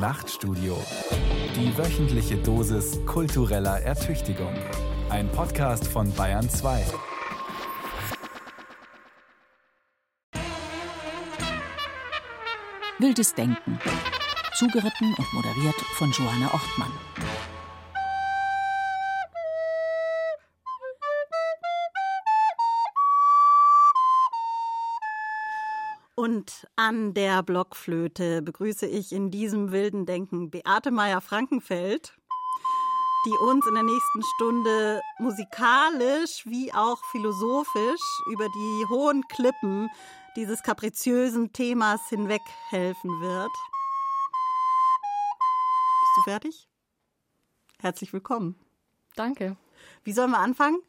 Nachtstudio. Die wöchentliche Dosis kultureller Ertüchtigung. Ein Podcast von Bayern 2. Wildes Denken. Zugeritten und moderiert von Johanna Ortmann. Und an der Blockflöte begrüße ich in diesem wilden Denken Beate Meyer-Frankenfeld, die uns in der nächsten Stunde musikalisch wie auch philosophisch über die hohen Klippen dieses kapriziösen Themas hinweg helfen wird. Bist du fertig? Herzlich willkommen. Danke. Wie sollen wir anfangen?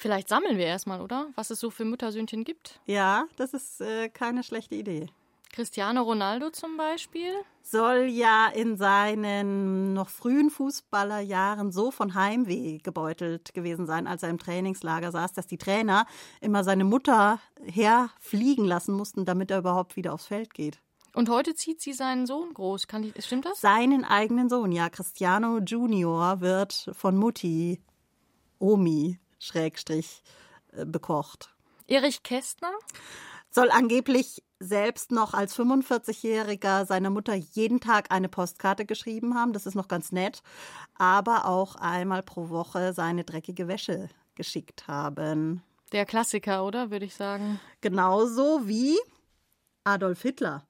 Vielleicht sammeln wir erstmal, oder? Was es so für Muttersöhnchen gibt. Ja, das ist äh, keine schlechte Idee. Cristiano Ronaldo zum Beispiel. Soll ja in seinen noch frühen Fußballerjahren so von Heimweh gebeutelt gewesen sein, als er im Trainingslager saß, dass die Trainer immer seine Mutter herfliegen lassen mussten, damit er überhaupt wieder aufs Feld geht. Und heute zieht sie seinen Sohn groß. Kann die, stimmt das? Seinen eigenen Sohn, ja. Cristiano Junior wird von Mutti, Omi, Schrägstrich, äh, bekocht. Erich Kästner? Soll angeblich selbst noch als 45-Jähriger seiner Mutter jeden Tag eine Postkarte geschrieben haben. Das ist noch ganz nett. Aber auch einmal pro Woche seine dreckige Wäsche geschickt haben. Der Klassiker, oder? Würde ich sagen. Genauso wie Adolf Hitler.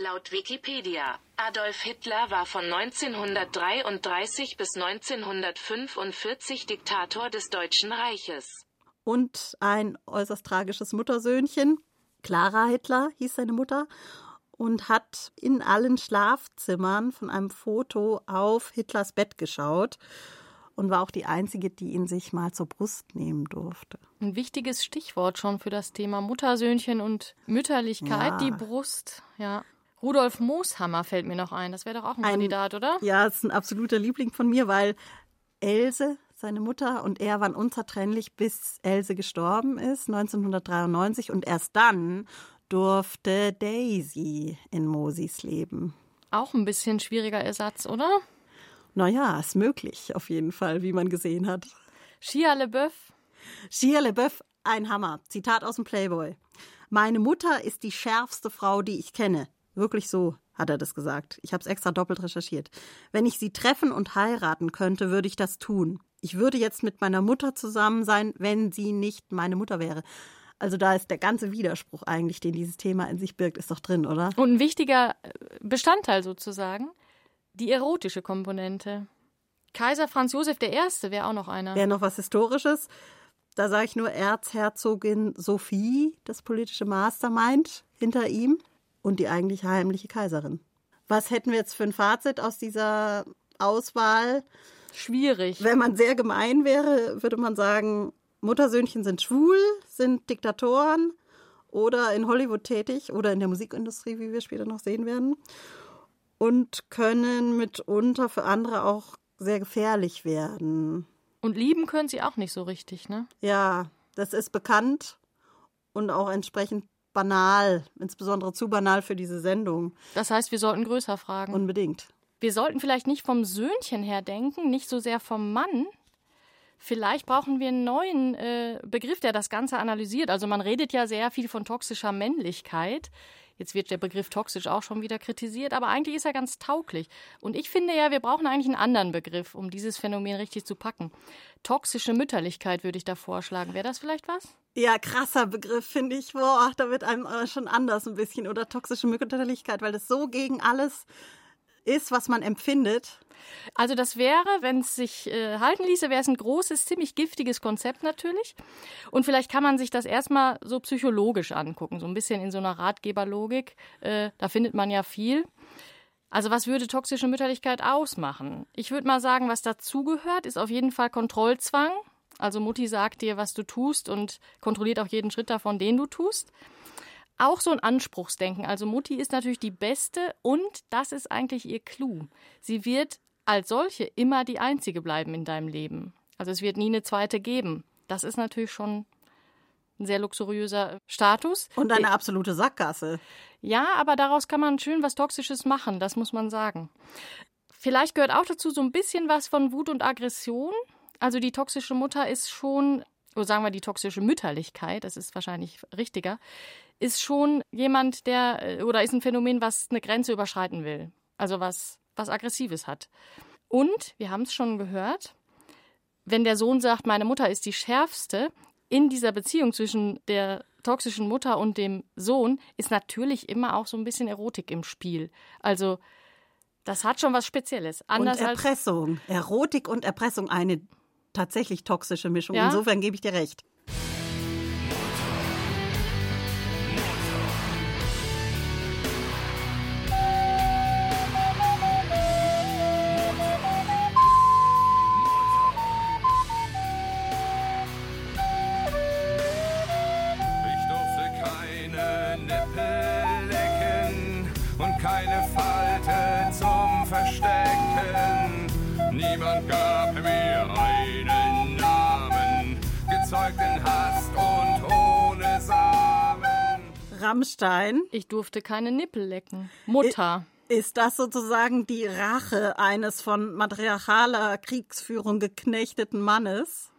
Laut Wikipedia, Adolf Hitler war von 1933 bis 1945 Diktator des Deutschen Reiches. Und ein äußerst tragisches Muttersöhnchen. Clara Hitler hieß seine Mutter und hat in allen Schlafzimmern von einem Foto auf Hitlers Bett geschaut und war auch die einzige, die ihn sich mal zur Brust nehmen durfte. Ein wichtiges Stichwort schon für das Thema Muttersöhnchen und Mütterlichkeit, Ja. die Brust, ja. Rudolf Mooshammer fällt mir noch ein. Das wäre doch auch ein, Ein- Kandidat, oder? Ja, ist ein absoluter Liebling von mir, weil Else, seine Mutter und er waren unzertrennlich, bis Else gestorben ist, 1993. Und erst dann durfte Daisy in Mosis leben. Auch ein bisschen schwieriger Ersatz, oder? Naja, ist möglich, auf jeden Fall, wie man gesehen hat. Shia LeBeouf? Shia LeBeouf, ein Hammer. Zitat aus dem Playboy. Meine Mutter ist die schärfste Frau, die ich kenne. Wirklich so, hat er das gesagt. Ich habe es extra doppelt recherchiert. Wenn ich sie treffen und heiraten könnte, würde ich das tun. Ich würde jetzt mit meiner Mutter zusammen sein, wenn sie nicht meine Mutter wäre. Also da ist der ganze Widerspruch eigentlich, den dieses Thema in sich birgt, ist doch drin, oder? Und ein wichtiger äh, Bestandteil sozusagen, die erotische Komponente. Kaiser Franz Josef I. wäre auch noch einer. Wäre noch was Historisches. Da sage ich nur Erzherzogin Sophie, das politische Mastermind hinter ihm und die eigentliche heimliche Kaiserin. Was hätten wir jetzt für ein Fazit aus dieser Auswahl? Schwierig. Wenn man sehr gemein wäre, würde man sagen, Muttersöhnchen sind schwul, sind Diktatoren oder in Hollywood tätig oder in der Musikindustrie, wie wir später noch sehen werden. Und können mitunter für andere auch sehr gefährlich werden. Und lieben können sie auch nicht so richtig, ne? Ja, das ist bekannt und auch entsprechend banal, insbesondere zu banal für diese Sendung. Das heißt, wir sollten größer fragen. Unbedingt. wir sollten vielleicht nicht vom Söhnchen her denken, nicht so sehr vom Mann. Vielleicht brauchen wir einen neuen äh, Begriff, der das Ganze analysiert. Also man redet ja sehr viel von toxischer Männlichkeit. Jetzt wird der Begriff toxisch auch schon wieder kritisiert, aber eigentlich ist er ganz tauglich. Und ich finde ja, wir brauchen eigentlich einen anderen Begriff, um dieses Phänomen richtig zu packen. Toxische Mütterlichkeit würde ich da vorschlagen. Wäre das vielleicht was? Ja, krasser Begriff, finde ich. Boah, da wird einem äh, schon anders ein bisschen. Oder toxische Mütterlichkeit, weil das so gegen alles ist, was man empfindet. Also das wäre, wenn es sich äh, halten ließe, wäre es ein großes, ziemlich giftiges Konzept natürlich. Und vielleicht kann man sich das erstmal so psychologisch angucken, so ein bisschen in so einer Ratgeberlogik. Äh, da findet man ja viel. Also was würde toxische Mütterlichkeit ausmachen? Ich würde mal sagen, was dazugehört, ist auf jeden Fall Kontrollzwang. Also Mutti sagt dir, was du tust und kontrolliert auch jeden Schritt davon, den du tust. Auch so ein Anspruchsdenken. Also Mutti ist natürlich die Beste und das ist eigentlich ihr Clou. Sie wird als solche immer die Einzige bleiben in deinem Leben. Also es wird nie eine zweite geben. Das ist natürlich schon ein sehr luxuriöser Status. Und eine absolute Sackgasse. Ja, aber daraus kann man schön was Toxisches machen, das muss man sagen. Vielleicht gehört auch dazu so ein bisschen was von Wut und Aggression. Also die toxische Mutter ist schon, oder sagen wir die toxische Mütterlichkeit, das ist wahrscheinlich richtiger, ist schon jemand, der, äh, oder ist ein Phänomen, was eine Grenze überschreiten will. Also was, was Aggressives hat. Und, wir haben es schon gehört, wenn der Sohn sagt, meine Mutter ist die schärfste, in dieser Beziehung zwischen der toxischen Mutter und dem Sohn ist natürlich immer auch so ein bisschen Erotik im Spiel. Also das hat schon was Spezielles. Anders und Erpressung. Erotik und Erpressung, eine tatsächlich toxische Mischung. Ja? Insofern gebe ich dir recht. Rammstein. Ich durfte keine Nippel lecken. Mutter. Ist das sozusagen die Rache eines von matriarchaler Kriegsführung geknechteten Mannes?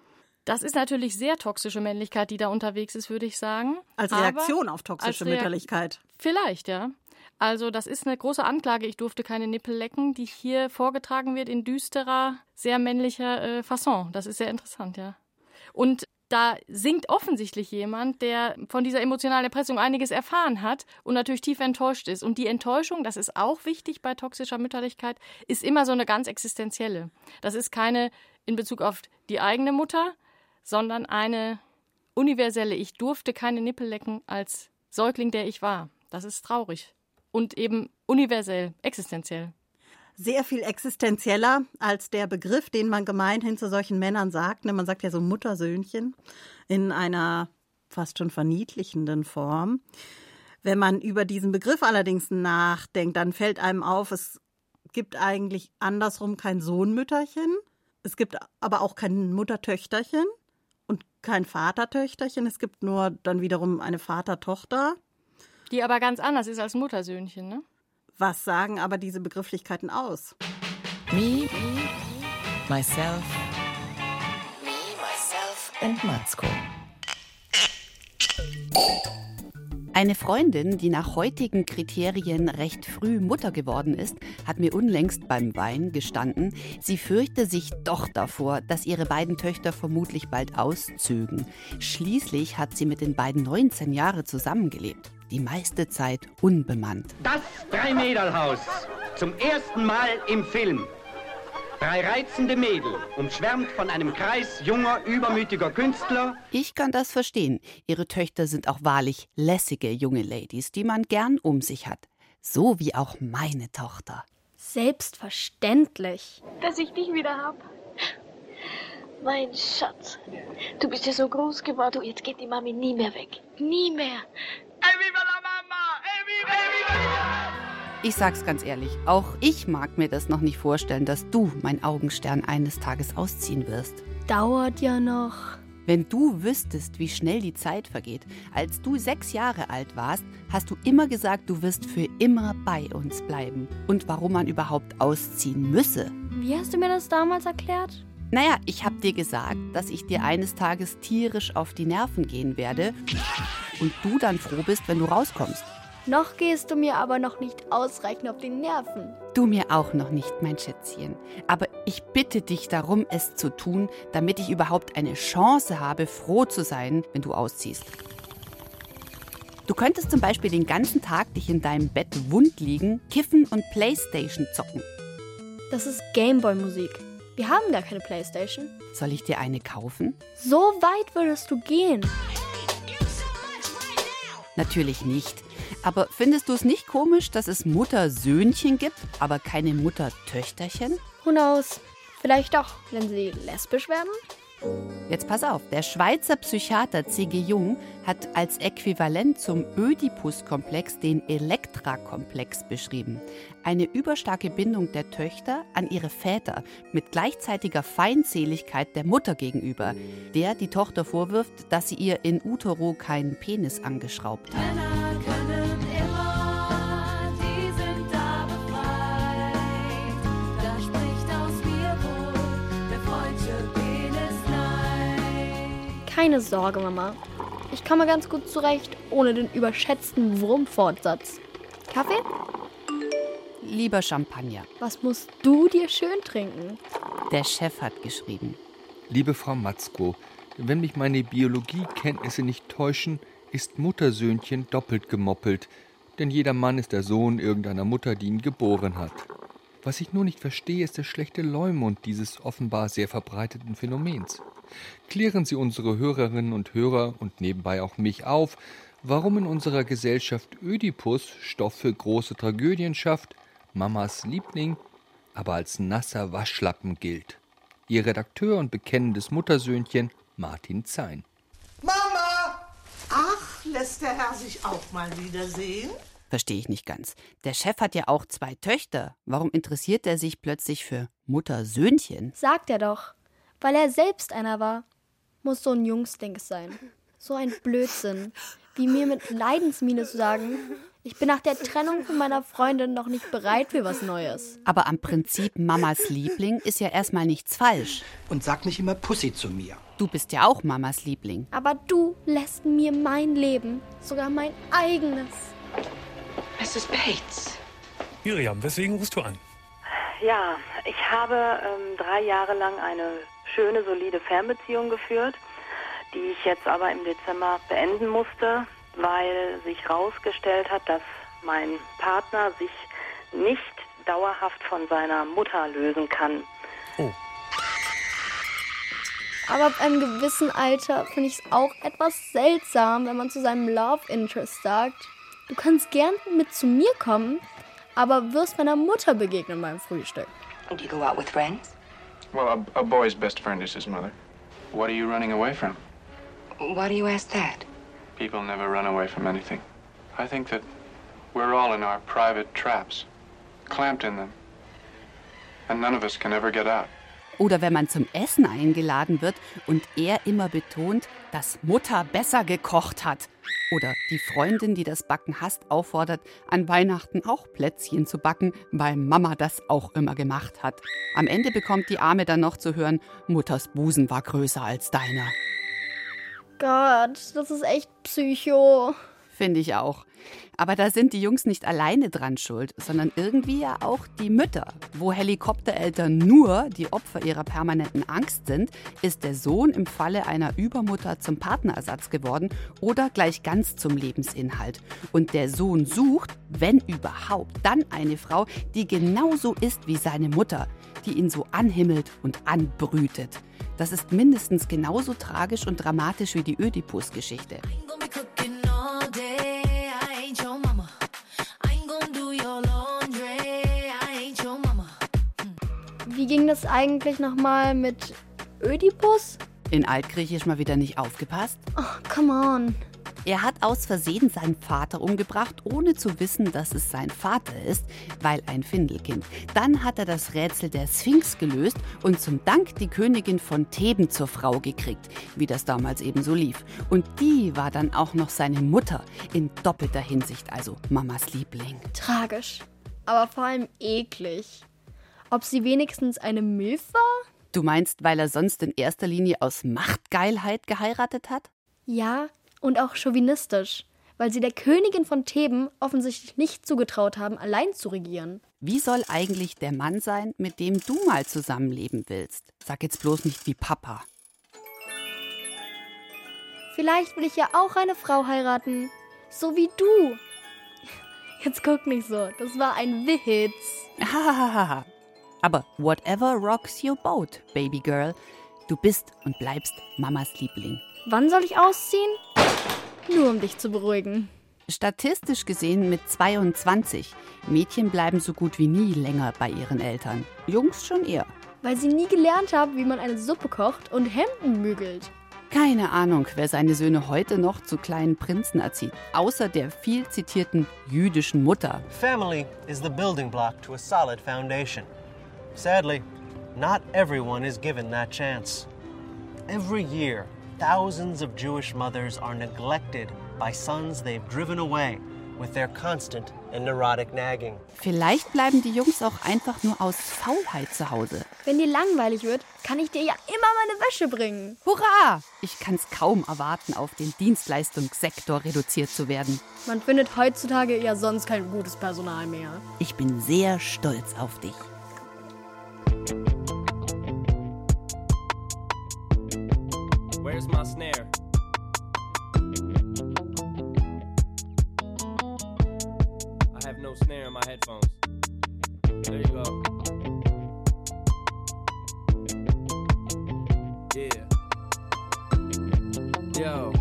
Das ist natürlich sehr toxische Männlichkeit, die da unterwegs ist, würde ich sagen. Als Reaktion Aber auf toxische Reak Mütterlichkeit. Vielleicht, ja. Also das ist eine große Anklage, ich durfte keine Nippel lecken, die hier vorgetragen wird in düsterer, sehr männlicher äh, Fasson. Das ist sehr interessant, ja. Und da singt offensichtlich jemand, der von dieser emotionalen Erpressung einiges erfahren hat und natürlich tief enttäuscht ist. Und die Enttäuschung, das ist auch wichtig bei toxischer Mütterlichkeit, ist immer so eine ganz existenzielle. Das ist keine in Bezug auf die eigene Mutter, sondern eine universelle. Ich durfte keine Nippel lecken als Säugling, der ich war. Das ist traurig. Und eben universell, existenziell sehr viel existenzieller als der Begriff, den man gemeinhin zu solchen Männern sagt. Ne, man sagt ja so Muttersöhnchen in einer fast schon verniedlichenden Form. Wenn man über diesen Begriff allerdings nachdenkt, dann fällt einem auf, es gibt eigentlich andersrum kein Sohnmütterchen. Es gibt aber auch kein Muttertöchterchen und kein Vatertöchterchen. Es gibt nur dann wiederum eine Vatertochter. Die aber ganz anders ist als Muttersöhnchen, ne? Was sagen aber diese Begrifflichkeiten aus? Me, myself, me, myself and Matzko. Eine Freundin, die nach heutigen Kriterien recht früh Mutter geworden ist, hat mir unlängst beim Wein gestanden, sie fürchte sich doch davor, dass ihre beiden Töchter vermutlich bald auszögen. Schließlich hat sie mit den beiden 19 Jahre zusammengelebt die meiste Zeit unbemannt. Das Dreimädelhaus, zum ersten Mal im Film. Drei reizende Mädel, umschwärmt von einem Kreis junger, übermütiger Künstler. Ich kann das verstehen. Ihre Töchter sind auch wahrlich lässige junge Ladies, die man gern um sich hat. So wie auch meine Tochter. Selbstverständlich. Dass ich dich wieder hab. Mein Schatz, du bist ja so groß geworden, jetzt geht die Mami nie mehr weg. Nie mehr. Ich sag's ganz ehrlich, auch ich mag mir das noch nicht vorstellen, dass du, mein Augenstern, eines Tages ausziehen wirst. Dauert ja noch. Wenn du wüsstest, wie schnell die Zeit vergeht. Als du sechs Jahre alt warst, hast du immer gesagt, du wirst für immer bei uns bleiben. Und warum man überhaupt ausziehen müsse. Wie hast du mir das damals erklärt? Naja, ich hab dir gesagt, dass ich dir eines Tages tierisch auf die Nerven gehen werde und du dann froh bist, wenn du rauskommst. Noch gehst du mir aber noch nicht ausreichend auf die Nerven. Du mir auch noch nicht, mein Schätzchen. Aber ich bitte dich darum, es zu tun, damit ich überhaupt eine Chance habe, froh zu sein, wenn du ausziehst. Du könntest zum Beispiel den ganzen Tag dich in deinem Bett wund liegen, kiffen und Playstation zocken. Das ist Gameboy-Musik. Wir haben gar keine Playstation. Soll ich dir eine kaufen? So weit würdest du gehen. Natürlich nicht. Aber findest du es nicht komisch, dass es Mutter-Söhnchen gibt, aber keine Mutter-Töchterchen? Who knows? Vielleicht auch, wenn sie lesbisch werden? Jetzt pass auf, der Schweizer Psychiater C.G. Jung hat als Äquivalent zum Ödipus-Komplex den Elektra-Komplex beschrieben eine überstarke Bindung der Töchter an ihre Väter mit gleichzeitiger Feindseligkeit der Mutter gegenüber, der die Tochter vorwirft, dass sie ihr in utero keinen Penis angeschraubt hat. Männer können immer, die sind da befreit. Da spricht aus mir wohl der freudsche Penisleid. Keine Sorge, Mama. Ich komme ganz gut zurecht ohne den überschätzten Wurmfortsatz. Kaffee? Lieber Champagner. Was musst du dir schön trinken? Der Chef hat geschrieben. Liebe Frau Matzko, wenn mich meine Biologiekenntnisse nicht täuschen, ist Muttersöhnchen doppelt gemoppelt, denn jeder Mann ist der Sohn irgendeiner Mutter, die ihn geboren hat. Was ich nur nicht verstehe, ist der schlechte Leumund dieses offenbar sehr verbreiteten Phänomens. Klären Sie unsere Hörerinnen und Hörer und nebenbei auch mich auf, warum in unserer Gesellschaft Ödipus Stoff für große Tragödien schafft, Mamas Liebling, aber als nasser Waschlappen gilt. Ihr Redakteur und bekennendes Muttersöhnchen Martin Zein. Mama! Ach, lässt der Herr sich auch mal wiedersehen? Verstehe ich nicht ganz. Der Chef hat ja auch zwei Töchter. Warum interessiert er sich plötzlich für Muttersöhnchen? Sagt er doch. Weil er selbst einer war. Muss so ein Jungsdings sein. So ein Blödsinn. Wie mir mit Leidensmiene zu sagen, ich bin nach der Trennung von meiner Freundin noch nicht bereit für was Neues. Aber am Prinzip Mamas Liebling ist ja erstmal nichts falsch. Und sag nicht immer Pussy zu mir. Du bist ja auch Mamas Liebling. Aber du lässt mir mein Leben, sogar mein eigenes. Mrs. Bates. Miriam, weswegen rufst du an? Ja, ich habe ähm, drei Jahre lang eine schöne, solide Fernbeziehung geführt, die ich jetzt aber im Dezember beenden musste, weil sich herausgestellt hat, dass mein Partner sich nicht dauerhaft von seiner Mutter lösen kann. Oh. Aber ab einem gewissen Alter finde ich es auch etwas seltsam, wenn man zu seinem Love Interest sagt, du kannst gern mit zu mir kommen, aber wirst meiner Mutter begegnen beim Frühstück. Do you go out with friends? Well, a, a boy's best friend is his mother. What are you running away from? Why do you ask that? People never run away from anything. I think that we're all in our private traps, clamped in them. And none of us can ever get out. Oder wenn man zum Essen eingeladen wird und er immer betont, dass Mutter besser gekocht hat. Oder die Freundin, die das Backen hasst, auffordert, an Weihnachten auch Plätzchen zu backen, weil Mama das auch immer gemacht hat. Am Ende bekommt die Arme dann noch zu hören, Mutters Busen war größer als deiner. Gott, das ist echt Psycho. Finde ich auch. Aber da sind die Jungs nicht alleine dran schuld, sondern irgendwie ja auch die Mütter. Wo Helikoptereltern nur die Opfer ihrer permanenten Angst sind, ist der Sohn im Falle einer Übermutter zum Partnerersatz geworden oder gleich ganz zum Lebensinhalt. Und der Sohn sucht, wenn überhaupt, dann eine Frau, die genauso ist wie seine Mutter, die ihn so anhimmelt und anbrütet. Das ist mindestens genauso tragisch und dramatisch wie die Ödipus-Geschichte. Wie ging das eigentlich nochmal mit Ödipus? In Altgriechisch mal wieder nicht aufgepasst? Oh, come on. Er hat aus Versehen seinen Vater umgebracht, ohne zu wissen, dass es sein Vater ist, weil ein Findelkind. Dann hat er das Rätsel der Sphinx gelöst und zum Dank die Königin von Theben zur Frau gekriegt, wie das damals eben so lief. Und die war dann auch noch seine Mutter, in doppelter Hinsicht, also Mamas Liebling. Tragisch, aber vor allem eklig. Ob sie wenigstens eine Milf war? Du meinst, weil er sonst in erster Linie aus Machtgeilheit geheiratet hat? Ja, und auch chauvinistisch, weil sie der Königin von Theben offensichtlich nicht zugetraut haben, allein zu regieren. Wie soll eigentlich der Mann sein, mit dem du mal zusammenleben willst? Sag jetzt bloß nicht wie Papa. Vielleicht will ich ja auch eine Frau heiraten, so wie du. Jetzt guck nicht so, das war ein Witz. Hahaha. Aber whatever rocks your boat, Baby Girl, du bist und bleibst Mamas Liebling. Wann soll ich ausziehen? Nur um dich zu beruhigen. Statistisch gesehen mit 22. Mädchen bleiben so gut wie nie länger bei ihren Eltern. Jungs schon eher. Weil sie nie gelernt haben, wie man eine Suppe kocht und Hemden bügelt. Keine Ahnung, wer seine Söhne heute noch zu kleinen Prinzen erzieht, außer der viel zitierten jüdischen Mutter. Family is the building block to a solid foundation. Sadly, not everyone is given that chance. Every year, thousands of Jewish mothers are neglected by sons they've driven away with their constant and neurotic nagging. Vielleicht bleiben die Jungs auch einfach nur aus Faulheit zu Hause. Wenn dir langweilig wird, kann ich dir ja immer meine Wäsche bringen. Hurra! Ich kann's kaum erwarten, auf den Dienstleistungssektor reduziert zu werden. Man findet heutzutage ja sonst kein gutes Personal mehr. Ich bin sehr stolz auf dich. Where's my snare? I have no snare in my headphones. There you go. Yeah. Yo.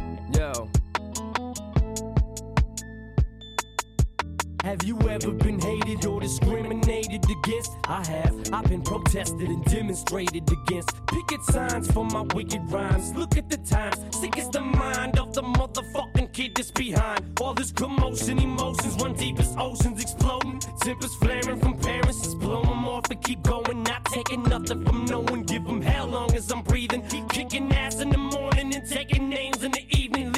Have you ever been hated or discriminated against? I have. I've been protested and demonstrated against. Picket signs for my wicked rhymes. Look at the times. Sick is the mind of the motherfucking kid that's behind. All this commotion, emotions run deep as oceans exploding. Tempers flaring from parents. Just blow them off and keep going. Not taking nothing from no one. Give them hell long as I'm breathing. Keep kicking ass in the morning and taking names in the evening.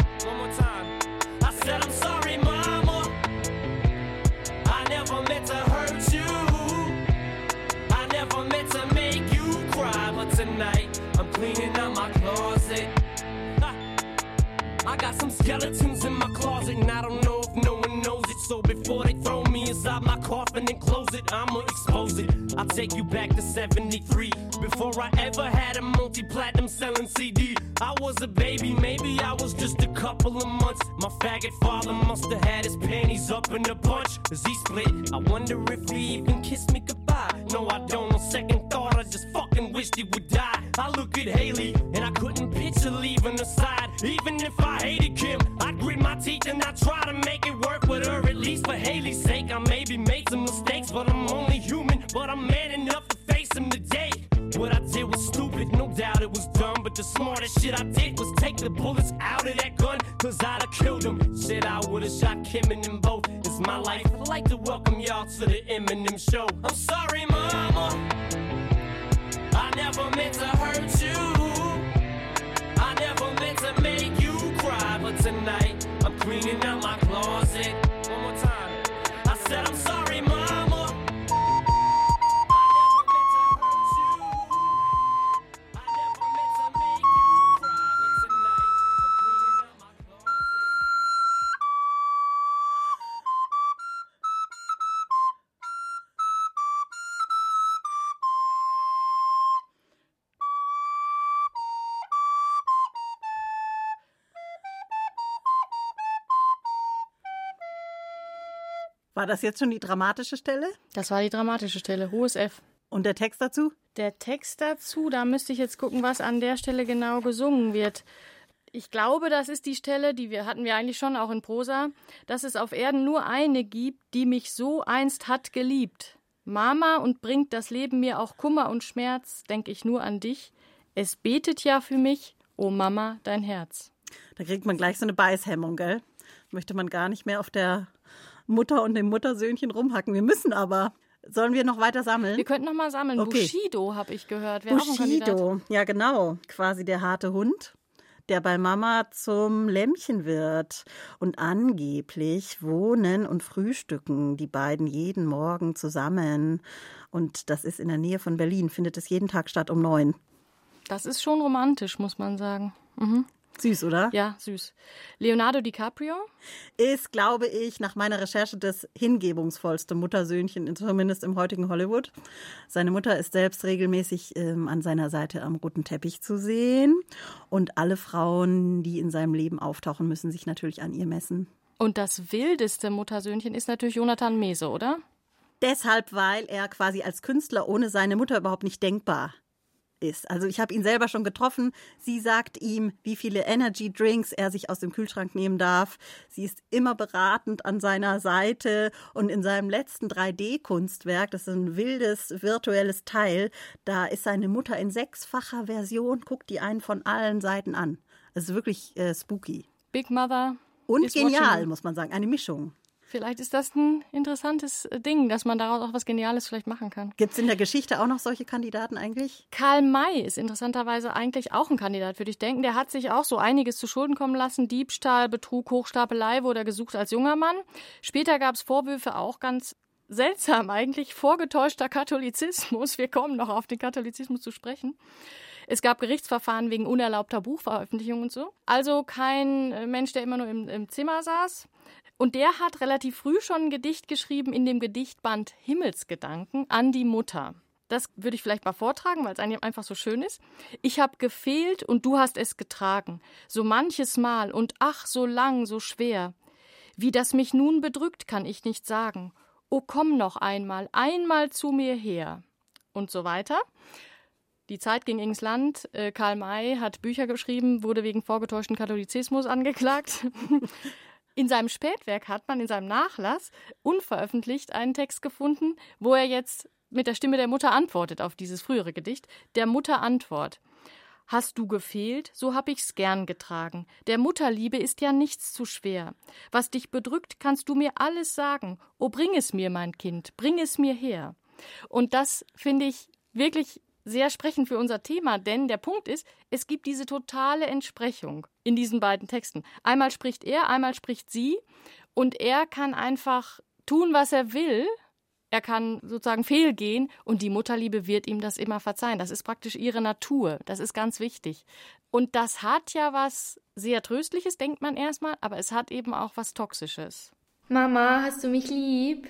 Got some skeletons in my closet, and I don't know if no one knows it. So before they throw me inside my coffin and close it, I'ma expose it. I'll take you back to 73. Before I ever had a multi platinum selling CD, I was a baby, maybe I was just a couple of months. My faggot father must have had his panties up in a bunch as he split. I wonder if he even kissed me goodbye. No, I don't. On second just fucking wished he would die. I look at Haley and I couldn't picture leaving her side. Even if I hated Kim, I'd grit my teeth and I'd try to make it work with her. At least for Haley's sake, I maybe made some mistakes, but I'm only human. But I'm man enough to face them today. What I did was stupid, no doubt it was dumb. But the smartest shit I did was take the bullets out of that gun, cause I'd have killed him. Shit, I would've shot Kim and them both. It's my life. I'd like to welcome y'all to the Eminem show. I'm sorry, mama. I never meant to hurt you. I never meant to make you cry. But tonight, I'm cleaning out my War das jetzt schon die dramatische Stelle? Das war die dramatische Stelle, hohes F. Und der Text dazu? Der Text dazu, da müsste ich jetzt gucken, was an der Stelle genau gesungen wird. Ich glaube, das ist die Stelle, die wir hatten wir eigentlich schon auch in Prosa, dass es auf Erden nur eine gibt, die mich so einst hat geliebt. Mama und bringt das Leben mir auch Kummer und Schmerz, denk ich nur an dich. Es betet ja für mich, o oh Mama, dein Herz. Da kriegt man gleich so eine Beißhemmung, gell? Möchte man gar nicht mehr auf der Mutter und dem Muttersöhnchen rumhacken. Wir müssen aber. Sollen wir noch weiter sammeln? Wir könnten noch mal sammeln. Okay. Bushido habe ich gehört. Wäre. Bushido, ja genau, quasi der harte Hund, der bei Mama zum Lämmchen wird. Und angeblich wohnen und frühstücken die beiden jeden Morgen zusammen. Und das ist in der Nähe von Berlin, findet es jeden Tag statt um neun. Das ist schon romantisch, muss man sagen. Mhm. Süß, oder? Ja, süß. Leonardo DiCaprio? Ist, glaube ich, nach meiner Recherche das hingebungsvollste Muttersöhnchen, zumindest im heutigen Hollywood. Seine Mutter ist selbst regelmäßig ähm, an seiner Seite am roten Teppich zu sehen. Und alle Frauen, die in seinem Leben auftauchen, müssen sich natürlich an ihr messen. Und das wildeste Muttersöhnchen ist natürlich Jonathan Mese, oder? Deshalb, weil er quasi als Künstler ohne seine Mutter überhaupt nicht denkbar ist. Also ich habe ihn selber schon getroffen. Sie sagt ihm, wie viele Energy Drinks er sich aus dem Kühlschrank nehmen darf. Sie ist immer beratend an seiner Seite und in seinem letzten 3D-Kunstwerk, das ist ein wildes virtuelles Teil, da ist seine Mutter in sechsfacher Version, guckt die einen von allen Seiten an. Es ist wirklich äh, spooky. Big Mother. Und genial, muss man sagen. Eine Mischung. Vielleicht ist das ein interessantes äh, Ding, dass man daraus auch was Geniales vielleicht machen kann. Gibt es in der Geschichte auch noch solche Kandidaten eigentlich? Karl May ist interessanterweise eigentlich auch ein Kandidat, würde ich denken. Der hat sich auch so einiges zu Schulden kommen lassen. Diebstahl, Betrug, Hochstapelei wurde er gesucht als junger Mann. Später gab es Vorwürfe auch ganz seltsam eigentlich, vorgetäuschter Katholizismus. Wir kommen noch auf den Katholizismus zu sprechen. Es gab Gerichtsverfahren wegen unerlaubter Buchveröffentlichung und so. Also kein äh, Mensch, der immer nur im, im Zimmer saß. Und der hat relativ früh schon ein Gedicht geschrieben in dem Gedichtband Himmelsgedanken an die Mutter. Das würde ich vielleicht mal vortragen, weil es einfach so schön ist. Ich habe gefehlt und du hast es getragen, so manches Mal und ach, so lang, so schwer. Wie das mich nun bedrückt, kann ich nicht sagen. O komm noch einmal, einmal zu mir her. Und so weiter. Die Zeit ging ins Land. Äh, Karl May hat Bücher geschrieben, wurde wegen vorgetäuschten Katholizismus angeklagt. In seinem Spätwerk hat man in seinem Nachlass unveröffentlicht einen Text gefunden, wo er jetzt mit der Stimme der Mutter antwortet auf dieses frühere Gedicht. Der Mutter Antwort. Hast du gefehlt, so hab ich's gern getragen. Der Mutterliebe ist ja nichts zu schwer. Was dich bedrückt, kannst du mir alles sagen. O bring es mir, mein Kind, bring es mir her. Und das finde ich wirklich sehr sprechend für unser Thema, denn der Punkt ist, es gibt diese totale Entsprechung in diesen beiden Texten. Einmal spricht er, einmal spricht sie und er kann einfach tun, was er will. Er kann sozusagen fehlgehen und die Mutterliebe wird ihm das immer verzeihen. Das ist praktisch ihre Natur. Das ist ganz wichtig. Und das hat ja was sehr Tröstliches, denkt man erstmal, aber es hat eben auch was Toxisches. Mama, hast du mich lieb?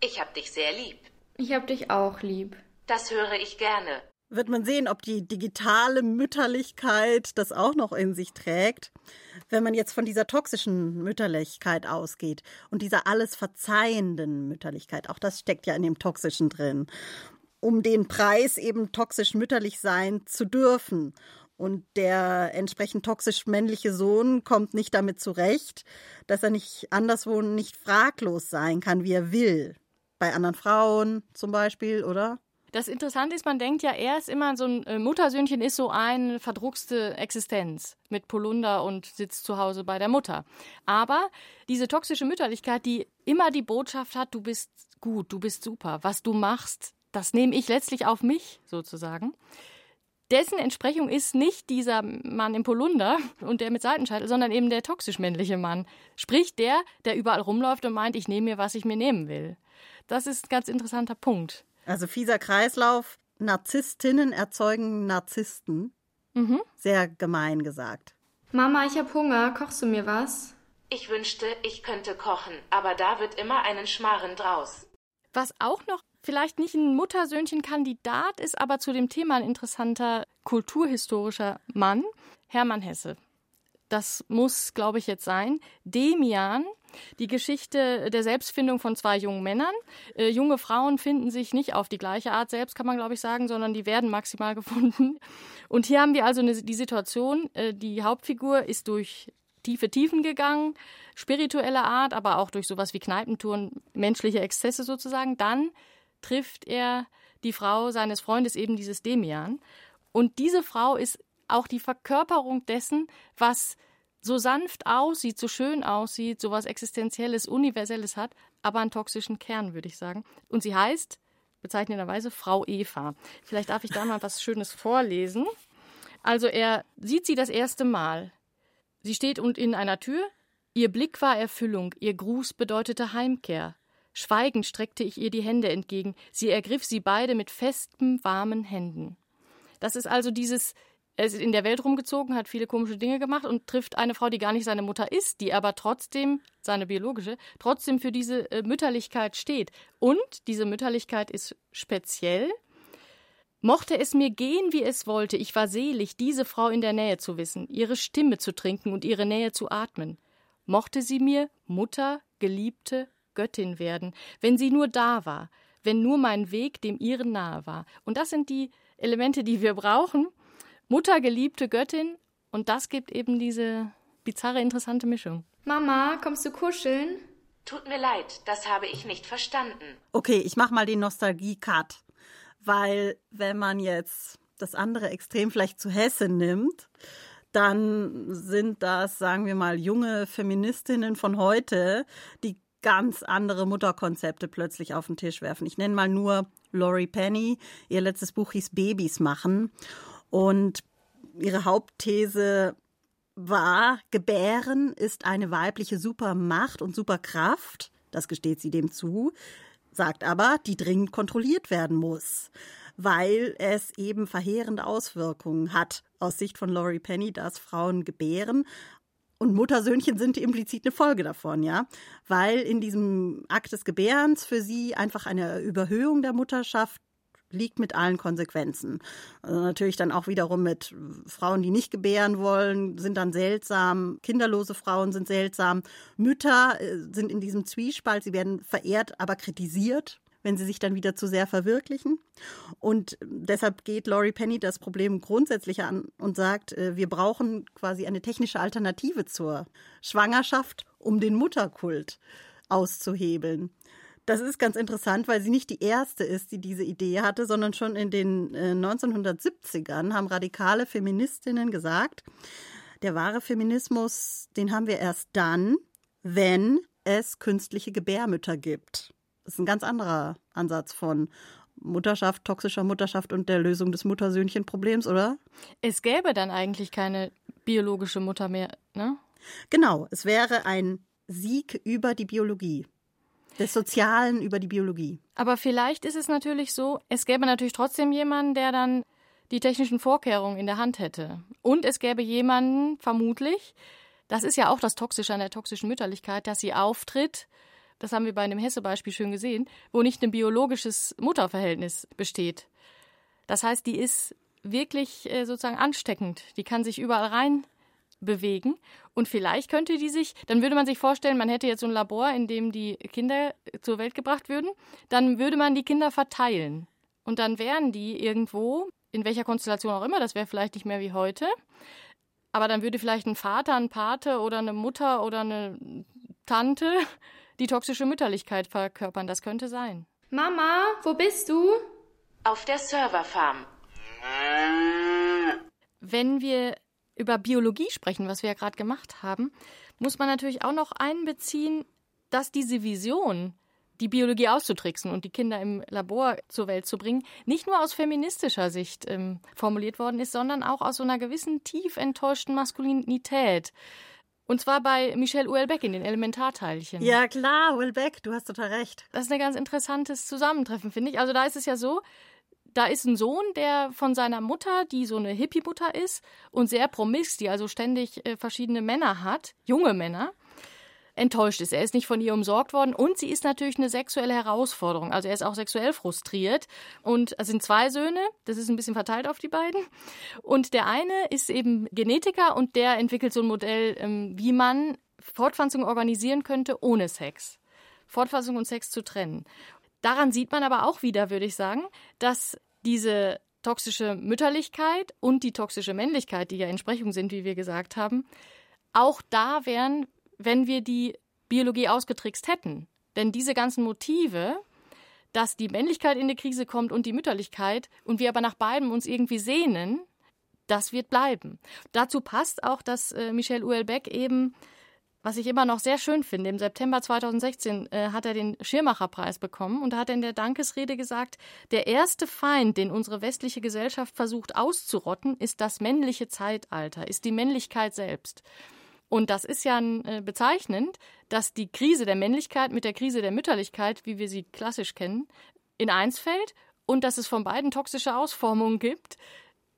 Ich hab dich sehr lieb. Ich hab dich auch lieb. Das höre ich gerne wird man sehen, ob die digitale Mütterlichkeit das auch noch in sich trägt. Wenn man jetzt von dieser toxischen Mütterlichkeit ausgeht und dieser alles verzeihenden Mütterlichkeit, auch das steckt ja in dem Toxischen drin, um den Preis eben toxisch mütterlich sein zu dürfen. Und der entsprechend toxisch männliche Sohn kommt nicht damit zurecht, dass er nicht anderswo nicht fraglos sein kann, wie er will. Bei anderen Frauen zum Beispiel, oder? Das Interessante ist, man denkt ja, er ist immer so ein äh, Muttersöhnchen, ist so eine verdruckste Existenz mit Polunder und sitzt zu Hause bei der Mutter. Aber diese toxische Mütterlichkeit, die immer die Botschaft hat, du bist gut, du bist super, was du machst, das nehme ich letztlich auf mich sozusagen. Dessen Entsprechung ist nicht dieser Mann im Polunder und der mit Seitenscheitel, sondern eben der toxisch männliche Mann. Sprich der, der überall rumläuft und meint, ich nehme mir, was ich mir nehmen will. Das ist ein ganz interessanter Punkt. Also fieser Kreislauf. Narzisstinnen erzeugen Narzissten. Mhm. Sehr gemein gesagt. Mama, ich hab Hunger. Kochst du mir was? Ich wünschte, ich könnte kochen, aber da wird immer einen Schmarren draus. Was auch noch vielleicht nicht ein Muttersöhnchen-Kandidat ist, aber zu dem Thema ein interessanter kulturhistorischer Mann, Hermann Hesse. Das muss, glaube ich, jetzt sein. Demian die Geschichte der Selbstfindung von zwei jungen Männern. Äh, junge Frauen finden sich nicht auf die gleiche Art selbst, kann man glaube ich sagen, sondern die werden maximal gefunden. Und hier haben wir also eine, die Situation, äh, die Hauptfigur ist durch tiefe Tiefen gegangen, spirituelle Art, aber auch durch sowas wie Kneipentouren, menschliche Exzesse sozusagen. Dann trifft er die Frau seines Freundes, eben dieses Demian. Und diese Frau ist auch die Verkörperung dessen, was so sanft aussieht, so schön aussieht, so was Existenzielles, Universelles hat, aber einen toxischen Kern, würde ich sagen. Und sie heißt bezeichnenderweise Frau Eva. Vielleicht darf ich da mal was Schönes vorlesen. Also er sieht sie das erste Mal. Sie steht und in einer Tür. Ihr Blick war Erfüllung, ihr Gruß bedeutete Heimkehr. Schweigend streckte ich ihr die Hände entgegen. Sie ergriff sie beide mit festen, warmen Händen. Das ist also dieses er ist in der Welt rumgezogen, hat viele komische Dinge gemacht und trifft eine Frau, die gar nicht seine Mutter ist, die aber trotzdem, seine biologische, trotzdem für diese äh, Mütterlichkeit steht. Und diese Mütterlichkeit ist speziell. Mochte es mir gehen, wie es wollte, ich war selig, diese Frau in der Nähe zu wissen, ihre Stimme zu trinken und ihre Nähe zu atmen. Mochte sie mir Mutter, Geliebte, Göttin werden, wenn sie nur da war, wenn nur mein Weg dem ihren nahe war. Und das sind die Elemente, die wir brauchen. Mutter, geliebte Göttin und das gibt eben diese bizarre, interessante Mischung. Mama, kommst du kuscheln? Tut mir leid, das habe ich nicht verstanden. Okay, ich mach mal den Nostalgie-Cut. Weil, wenn man jetzt das andere Extrem vielleicht zu Hesse nimmt, dann sind das, sagen wir mal, junge Feministinnen von heute, die ganz andere Mutterkonzepte plötzlich auf den Tisch werfen. Ich nenne mal nur Laurie Penny. Ihr letztes Buch hieß Babys machen. Und ihre Hauptthese war, Gebären ist eine weibliche Supermacht und Superkraft. Das gesteht sie dem zu, sagt aber, die dringend kontrolliert werden muss, weil es eben verheerende Auswirkungen hat aus Sicht von Laurie Penny, dass Frauen gebären. Und Muttersöhnchen sind implizit eine Folge davon, ja, weil in diesem Akt des Gebärens für sie einfach eine Überhöhung der Mutterschaft liegt mit allen Konsequenzen. Also natürlich dann auch wiederum mit Frauen, die nicht gebären wollen, sind dann seltsam. Kinderlose Frauen sind seltsam. Mütter äh, sind in diesem Zwiespalt. Sie werden verehrt, aber kritisiert wenn sie sich dann wieder zu sehr verwirklichen. Und deshalb geht Laurie Penny das Problem grundsätzlich an und sagt, äh, wir brauchen quasi eine technische Alternative zur Schwangerschaft, um den Mutterkult auszuhebeln. Das ist ganz interessant, weil sie nicht die erste ist, die diese Idee hatte, sondern schon in den 1970ern äh, haben radikale Feministinnen gesagt, der wahre Feminismus, den haben wir erst dann, wenn es künstliche Gebärmütter gibt. Das ist ein ganz anderer Ansatz von Mutterschaft, toxischer Mutterschaft und der Lösung des Muttersöhnchen-Problems, oder? Es gäbe dann eigentlich keine biologische Mutter mehr, ne? Genau, es wäre ein Sieg über die Biologie des Sozialen über die Biologie. Aber vielleicht ist es natürlich so, es gäbe natürlich trotzdem jemanden, der dann die technischen Vorkehrungen in der Hand hätte. Und es gäbe jemanden, vermutlich, das ist ja auch das Toxische an der toxischen Mütterlichkeit, dass sie auftritt, das haben wir bei einem Hesse-Beispiel schön gesehen, wo nicht ein biologisches Mutterverhältnis besteht. Das heißt, die ist wirklich äh, sozusagen ansteckend. Die kann sich überall rein bewegen. Und vielleicht könnte die sich, dann würde man sich vorstellen, man hätte jetzt so ein Labor, in dem die Kinder zur Welt gebracht würden. Dann würde man die Kinder verteilen. Und dann wären die irgendwo, in welcher Konstellation auch immer, das wäre vielleicht nicht mehr wie heute. Aber dann würde vielleicht ein Vater, ein Pate oder eine Mutter oder eine Tante die toxische Mütterlichkeit verkörpern. Das könnte sein. Mama, wo bist du? Auf der Serverfarm. Wenn wir über Biologie sprechen, was wir ja gerade gemacht haben, muss man natürlich auch noch einbeziehen, dass diese Vision, die Biologie auszutricksen und die Kinder im Labor zur Welt zu bringen, nicht nur aus feministischer Sicht ähm, formuliert worden ist, sondern auch aus so einer gewissen tief enttäuschten Maskulinität. Und zwar bei Michel Houellebecq in den Elementarteilchen. Ja, klar, Houellebecq, du hast total recht. Das ist ein ganz interessantes Zusammentreffen, finde ich. Also da ist es ja so, da ist ein Sohn, der von seiner Mutter, die so eine Hippie-Mutter ist und sehr promis, die also ständig äh, verschiedene Männer hat, junge Männer, enttäuscht ist. Er ist nicht von ihr umsorgt worden und sie ist natürlich eine sexuelle Herausforderung. Also er ist auch sexuell frustriert und es sind zwei Söhne, das ist ein bisschen verteilt auf die beiden. Und der eine ist eben Genetiker und der entwickelt so ein Modell, ähm, wie man Fortpflanzung organisieren könnte ohne Sex. Fortpflanzung und Sex zu trennen. Daran sieht man aber auch wieder, würde ich sagen, dass diese toxische Mütterlichkeit und die toxische Männlichkeit, die ja Entsprechung sind, wie wir gesagt haben, auch da wären, wenn wir die Biologie ausgetrickst hätten. Denn diese ganzen Motive, dass die Männlichkeit in die Krise kommt und die Mütterlichkeit und wir aber nach beidem uns irgendwie sehnen, das wird bleiben. Dazu passt auch, dass äh, Michel Houellebecq eben was ich immer noch sehr schön finde, im September 2016 äh, hat er den Schirmacherpreis bekommen und da hat er in der Dankesrede gesagt, der erste Feind, den unsere westliche Gesellschaft versucht auszurotten, ist das männliche Zeitalter, ist die Männlichkeit selbst. Und das ist ja äh, bezeichnend, dass die Krise der Männlichkeit mit der Krise der Mütterlichkeit, wie wir sie klassisch kennen, in eins fällt und dass es von beiden toxische Ausformungen gibt,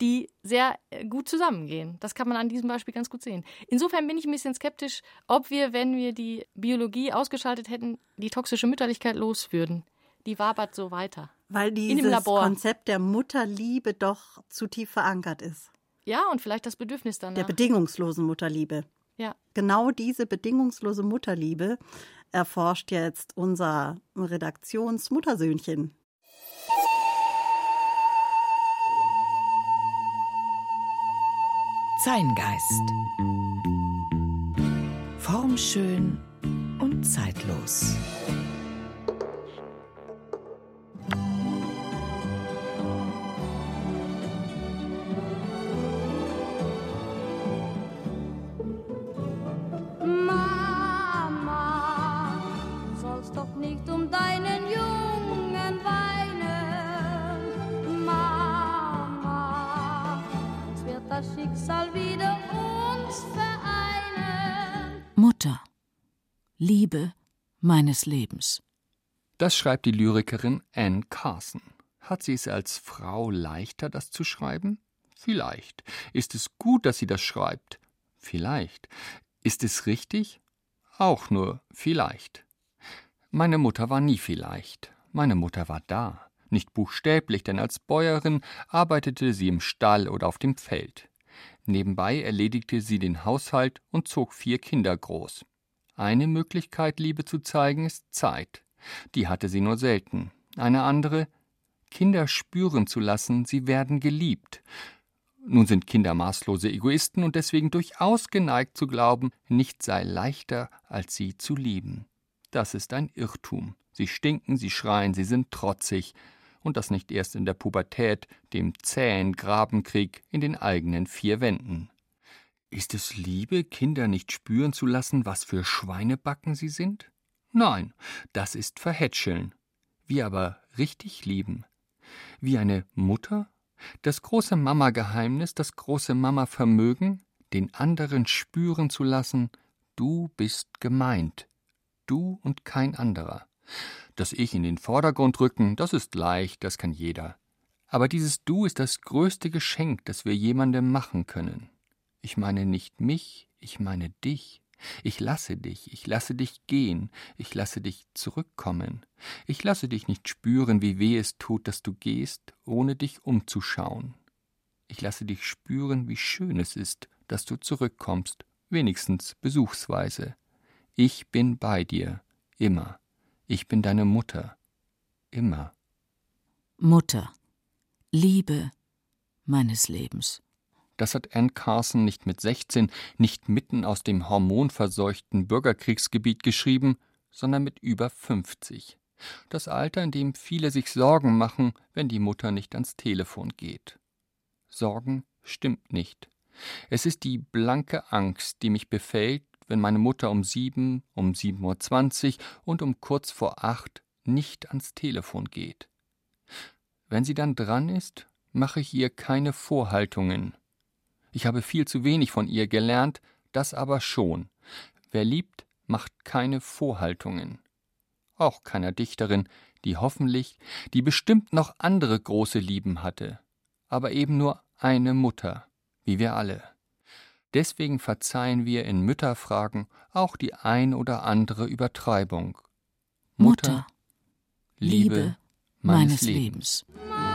die sehr äh, gut zusammengehen. Das kann man an diesem Beispiel ganz gut sehen. Insofern bin ich ein bisschen skeptisch, ob wir, wenn wir die Biologie ausgeschaltet hätten, die toxische Mütterlichkeit los würden. Die wabert so weiter. Weil dieses Konzept der Mutterliebe doch zu tief verankert ist. Ja, und vielleicht das Bedürfnis danach. Der bedingungslosen Mutterliebe. Ja. Genau diese bedingungslose Mutterliebe erforscht jetzt unser Redaktionsmuttersöhnchen Zeitgeist. Formschön und zeitlos. Meines Lebens. Das schreibt die Lyrikerin Anne Carson. Hat sie es als Frau leichter, das zu schreiben? Vielleicht. Ist es gut, dass sie das schreibt? Vielleicht. Ist es richtig? Auch nur vielleicht. Meine Mutter war nie vielleicht. Meine Mutter war da. Nicht buchstäblich, denn als Bäuerin arbeitete sie im Stall oder auf dem Feld. Nebenbei erledigte sie den Haushalt und zog vier Kinder groß. Eine Möglichkeit, Liebe zu zeigen, ist Zeit. Die hatte sie nur selten. Eine andere, Kinder spüren zu lassen, sie werden geliebt. Nun sind Kinder maßlose Egoisten und deswegen durchaus geneigt zu glauben, nichts sei leichter, als sie zu lieben. Das ist ein Irrtum. Sie stinken, sie schreien, sie sind trotzig. Und das nicht erst in der Pubertät, dem zähen Grabenkrieg in den eigenen vier Wänden. Ist es Liebe, Kinder nicht spüren zu lassen, was für Schweinebacken sie sind? Nein, das ist Verhätscheln. Wir aber richtig lieben. Wie eine Mutter? Das große Mama-Geheimnis, das große Mama-Vermögen, den anderen spüren zu lassen, du bist gemeint. Du und kein anderer. Das Ich in den Vordergrund rücken, das ist leicht, das kann jeder. Aber dieses Du ist das größte Geschenk, das wir jemandem machen können. Ich meine nicht mich, ich meine dich. Ich lasse dich, ich lasse dich gehen, ich lasse dich zurückkommen. Ich lasse dich nicht spüren, wie weh es tut, dass du gehst, ohne dich umzuschauen. Ich lasse dich spüren, wie schön es ist, dass du zurückkommst, wenigstens besuchsweise. Ich bin bei dir, immer. Ich bin deine Mutter, immer. Mutter. Liebe meines Lebens. Das hat Anne Carson nicht mit 16, nicht mitten aus dem hormonverseuchten Bürgerkriegsgebiet geschrieben, sondern mit über 50. Das Alter, in dem viele sich Sorgen machen, wenn die Mutter nicht ans Telefon geht. Sorgen stimmt nicht. Es ist die blanke Angst, die mich befällt, wenn meine Mutter um sieben, um sieben Uhr zwanzig und um kurz vor acht nicht ans Telefon geht. Wenn sie dann dran ist, mache ich ihr keine Vorhaltungen. Ich habe viel zu wenig von ihr gelernt, das aber schon. Wer liebt, macht keine Vorhaltungen. Auch keiner Dichterin, die hoffentlich, die bestimmt noch andere große Lieben hatte, aber eben nur eine Mutter, wie wir alle. Deswegen verzeihen wir in Mütterfragen auch die ein oder andere Übertreibung. Mutter, Mutter Liebe, meines, meines Lebens. Lebens.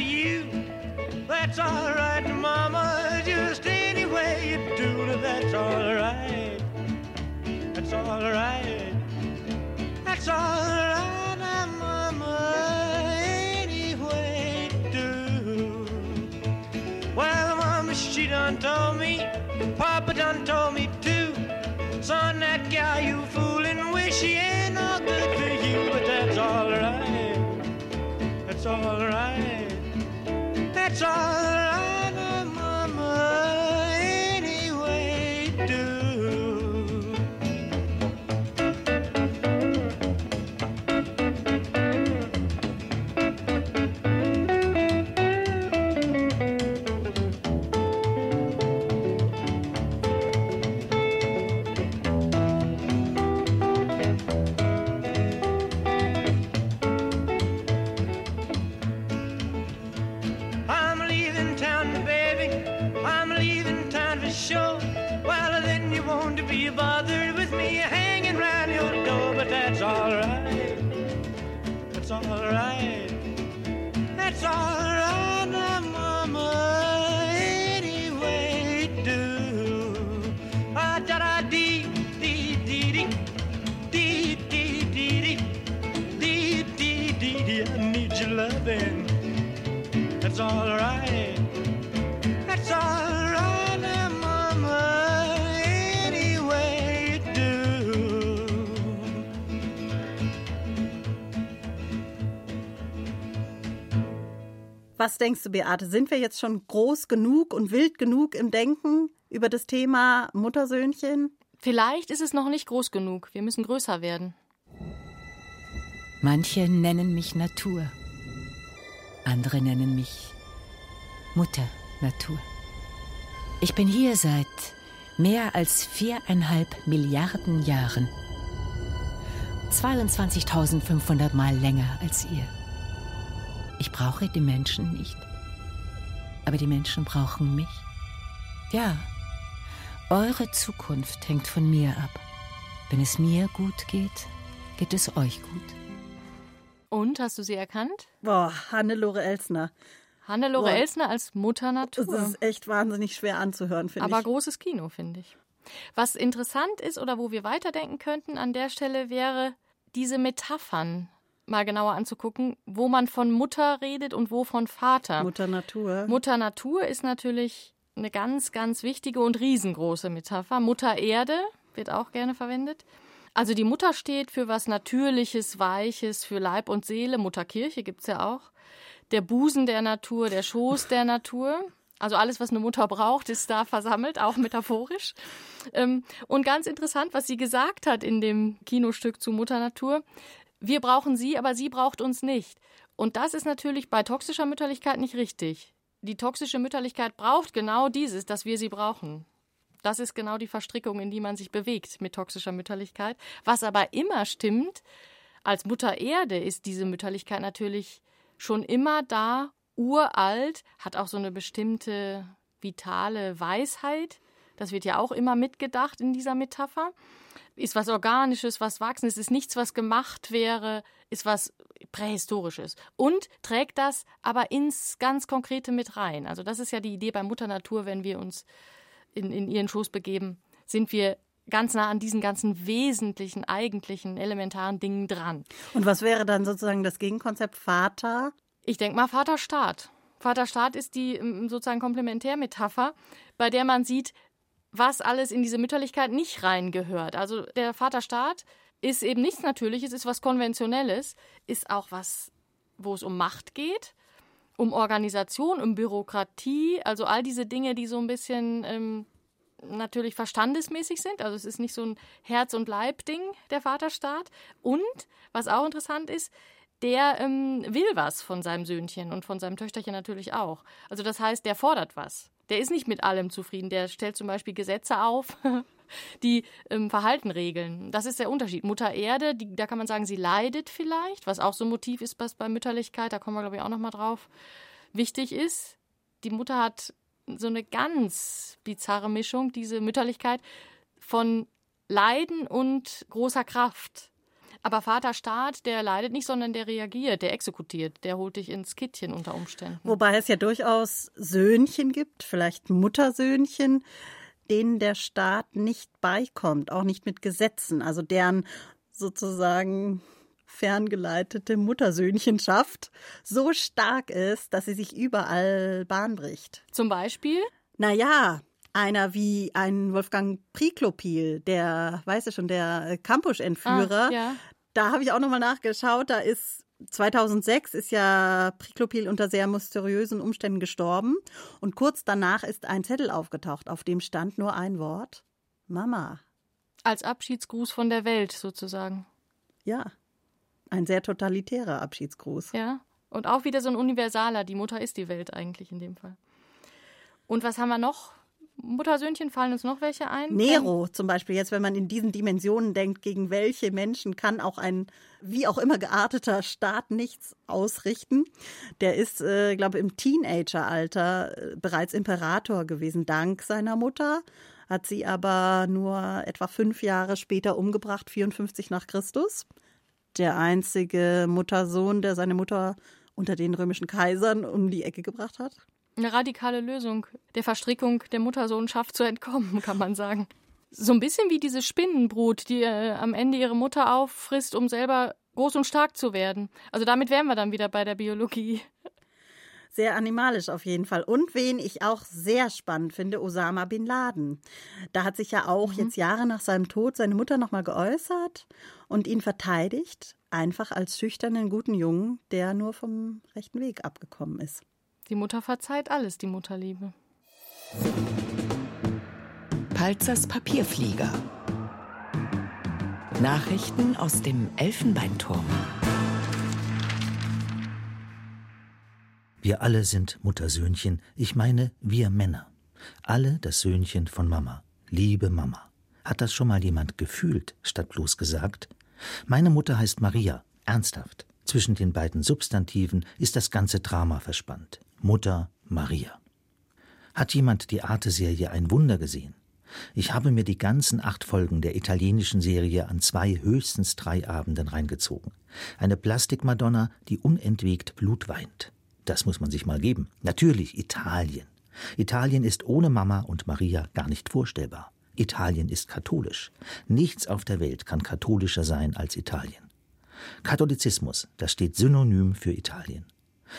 For you. That's all right, Mama. Just any way you do it, that's all right. That's all right. That's all right, Mama. Any way you do. Well, Mama, she done told me. Papa done told me too. Son, that guy you That's all Was denkst du, Beate? Sind wir jetzt schon groß genug und wild genug im Denken über das Thema Muttersöhnchen? Vielleicht ist es noch nicht groß genug. Wir müssen größer werden. Manche nennen mich Natur. Andere nennen mich Mutter Natur. Ich bin hier seit mehr als viereinhalb Milliarden Jahren. 22.500 Mal länger als ihr. Ich brauche die Menschen nicht. Aber die Menschen brauchen mich. Ja, eure Zukunft hängt von mir ab. Wenn es mir gut geht, geht es euch gut. Und, hast du sie erkannt? Boah, Hannelore Elsner. Hannelore Boah. Elsner als Mutter Natur. Das ist echt wahnsinnig schwer anzuhören, finde ich. Aber großes Kino, finde ich. Was interessant ist oder wo wir weiterdenken könnten an der Stelle wäre, diese Metaphern mal genauer anzugucken, wo man von Mutter redet und wo von Vater. Mutter Natur. Mutter Natur ist natürlich eine ganz, ganz wichtige und riesengroße Metapher. Mutter Erde wird auch gerne verwendet. Also die Mutter steht für was Natürliches, Weiches, für Leib und Seele. Mutter Kirche gibt es ja auch. Der Busen der Natur, der Schoß der Natur. Also alles, was eine Mutter braucht, ist da versammelt, auch metaphorisch. Ähm, und ganz interessant, was sie gesagt hat in dem Kinostück zu Mutter Natur. Wir brauchen sie, aber sie braucht uns nicht. Und das ist natürlich bei toxischer Mütterlichkeit nicht richtig. Die toxische Mütterlichkeit braucht genau dieses, dass wir sie brauchen. Das ist genau die Verstrickung, in die man sich bewegt mit toxischer Mütterlichkeit. Was aber immer stimmt, als Mutter Erde ist diese Mütterlichkeit natürlich schon immer da, uralt, hat auch so eine bestimmte vitale Weisheit. Das wird ja auch immer mitgedacht in dieser Metapher. Ist was Organisches, was Wachsendes, ist nichts, was gemacht wäre, ist was Prähistorisches. Und trägt das aber ins ganz Konkrete mit rein. Also, das ist ja die Idee bei Mutter Natur, wenn wir uns in, in ihren Schoß begeben, sind wir ganz nah an diesen ganzen wesentlichen, eigentlichen, elementaren Dingen dran. Und was wäre dann sozusagen das Gegenkonzept Vater? Ich denke mal Vater-Staat. Vater-Staat ist die ähm, sozusagen Komplementärmetapher, bei der man sieht, was alles in diese Mütterlichkeit nicht reingehört. Also der Vaterstaat ist eben nichts Natürliches, ist was Konventionelles, ist auch was, wo es um Macht geht, um Organisation, um Bürokratie, also all diese Dinge, die so ein bisschen ähm, natürlich verstandesmäßig sind. Also es ist nicht so ein Herz- und Leib-Ding, der Vaterstaat. Und, was auch interessant ist, der ähm, will was von seinem Söhnchen und von seinem Töchterchen natürlich auch. Also das heißt, der fordert was. Der ist nicht mit allem zufrieden. Der stellt zum Beispiel Gesetze auf, die ähm, Verhalten regeln. Das ist der Unterschied. Mutter Erde, die, da kann man sagen, sie leidet vielleicht, was auch so ein Motiv ist was bei Mütterlichkeit, da kommen wir, glaube ich, auch nochmal drauf. Wichtig ist, die Mutter hat so eine ganz bizarre Mischung, diese Mütterlichkeit von Leiden und großer Kraft. Aber Vater Staat, der leidet nicht, sondern der reagiert, der exekutiert, der holt dich ins Kittchen unter Umständen. Wobei es ja durchaus Söhnchen gibt, vielleicht Muttersöhnchen, denen der Staat nicht beikommt, auch nicht mit Gesetzen, also deren sozusagen ferngeleitete Muttersöhnchenschaft so stark ist, dass sie sich überall Bahn bricht. Zum Beispiel? Naja, einer wie ein Wolfgang Priklopil, der, weißt du schon, der Campus-Entführer. Ah, ja. Da habe ich auch nochmal nachgeschaut. Da ist 2006 ist ja Priklopil unter sehr mysteriösen Umständen gestorben. Und kurz danach ist ein Zettel aufgetaucht, auf dem stand nur ein Wort: Mama. Als Abschiedsgruß von der Welt sozusagen. Ja. Ein sehr totalitärer Abschiedsgruß. Ja. Und auch wieder so ein universaler. Die Mutter ist die Welt eigentlich in dem Fall. Und was haben wir noch? Muttersöhnchen, fallen uns noch welche ein? Nero zum Beispiel, jetzt wenn man in diesen Dimensionen denkt, gegen welche Menschen kann auch ein wie auch immer gearteter Staat nichts ausrichten. Der ist, äh, glaube im Teenageralter äh, bereits Imperator gewesen, dank seiner Mutter, hat sie aber nur etwa fünf Jahre später umgebracht, 54 nach Christus. Der einzige Muttersohn, der seine Mutter unter den römischen Kaisern um die Ecke gebracht hat. Eine radikale Lösung der Verstrickung der Muttersohnschaft zu entkommen, kann man sagen. So ein bisschen wie diese Spinnenbrut, die äh, am Ende ihre Mutter auffrisst, um selber groß und stark zu werden. Also damit wären wir dann wieder bei der Biologie. Sehr animalisch auf jeden Fall. Und wen ich auch sehr spannend finde, Osama bin Laden. Da hat sich ja auch mhm. jetzt Jahre nach seinem Tod seine Mutter nochmal geäußert und ihn verteidigt, einfach als schüchternen, guten Jungen, der nur vom rechten Weg abgekommen ist. Die Mutter verzeiht alles, die Mutterliebe. Palzers Papierflieger. Nachrichten aus dem Elfenbeinturm. Wir alle sind Muttersöhnchen, ich meine wir Männer. Alle das Söhnchen von Mama. Liebe Mama. Hat das schon mal jemand gefühlt, statt bloß gesagt? Meine Mutter heißt Maria, ernsthaft. Zwischen den beiden Substantiven ist das ganze Drama verspannt. Mutter Maria. Hat jemand die Arte-Serie Ein Wunder gesehen? Ich habe mir die ganzen acht Folgen der italienischen Serie an zwei, höchstens drei Abenden reingezogen. Eine Plastikmadonna, die unentwegt Blut weint. Das muss man sich mal geben. Natürlich Italien. Italien ist ohne Mama und Maria gar nicht vorstellbar. Italien ist katholisch. Nichts auf der Welt kann katholischer sein als Italien. Katholizismus, das steht synonym für Italien.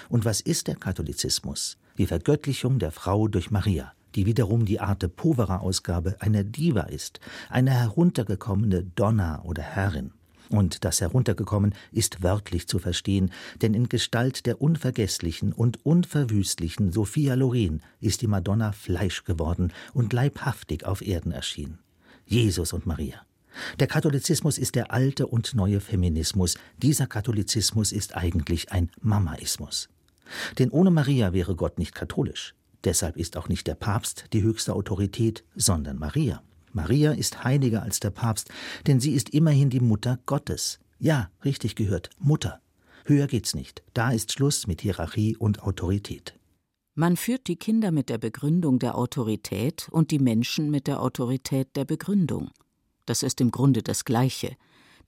Und was ist der Katholizismus? Die Vergöttlichung der Frau durch Maria, die wiederum die Arte Povera Ausgabe einer Diva ist, eine heruntergekommene Donna oder Herrin. Und das Heruntergekommen ist wörtlich zu verstehen, denn in Gestalt der unvergesslichen und unverwüstlichen Sophia Loren ist die Madonna Fleisch geworden und leibhaftig auf Erden erschienen. Jesus und Maria. Der Katholizismus ist der alte und neue Feminismus. Dieser Katholizismus ist eigentlich ein Mamaismus. Denn ohne Maria wäre Gott nicht katholisch. Deshalb ist auch nicht der Papst die höchste Autorität, sondern Maria. Maria ist heiliger als der Papst, denn sie ist immerhin die Mutter Gottes. Ja, richtig gehört, Mutter. Höher geht's nicht. Da ist Schluss mit Hierarchie und Autorität. Man führt die Kinder mit der Begründung der Autorität und die Menschen mit der Autorität der Begründung. Das ist im Grunde das Gleiche,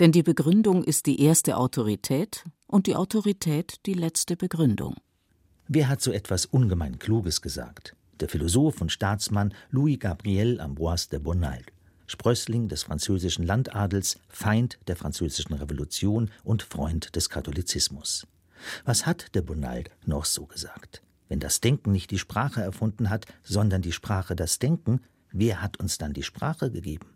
denn die Begründung ist die erste Autorität und die Autorität die letzte Begründung. Wer hat so etwas ungemein Kluges gesagt? Der Philosoph und Staatsmann Louis Gabriel Ambroise de Bonald, Sprössling des französischen Landadels, Feind der französischen Revolution und Freund des Katholizismus. Was hat de Bonald noch so gesagt? Wenn das Denken nicht die Sprache erfunden hat, sondern die Sprache das Denken, wer hat uns dann die Sprache gegeben?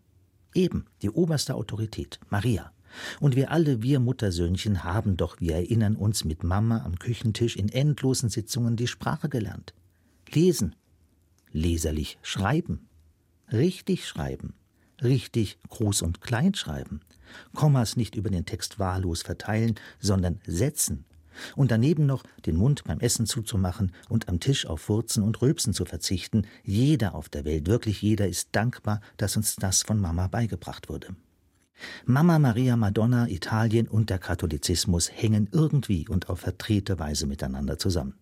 Eben die oberste Autorität, Maria. Und wir alle, wir Muttersöhnchen, haben doch, wir erinnern uns, mit Mama am Küchentisch in endlosen Sitzungen die Sprache gelernt. Lesen, leserlich schreiben, richtig schreiben, richtig Groß- und Kleinschreiben, Kommas nicht über den Text wahllos verteilen, sondern setzen, und daneben noch den Mund beim Essen zuzumachen und am Tisch auf Furzen und Rülpsen zu verzichten. Jeder auf der Welt, wirklich jeder, ist dankbar, dass uns das von Mama beigebracht wurde. Mama Maria Madonna, Italien und der Katholizismus hängen irgendwie und auf verdrehte Weise miteinander zusammen.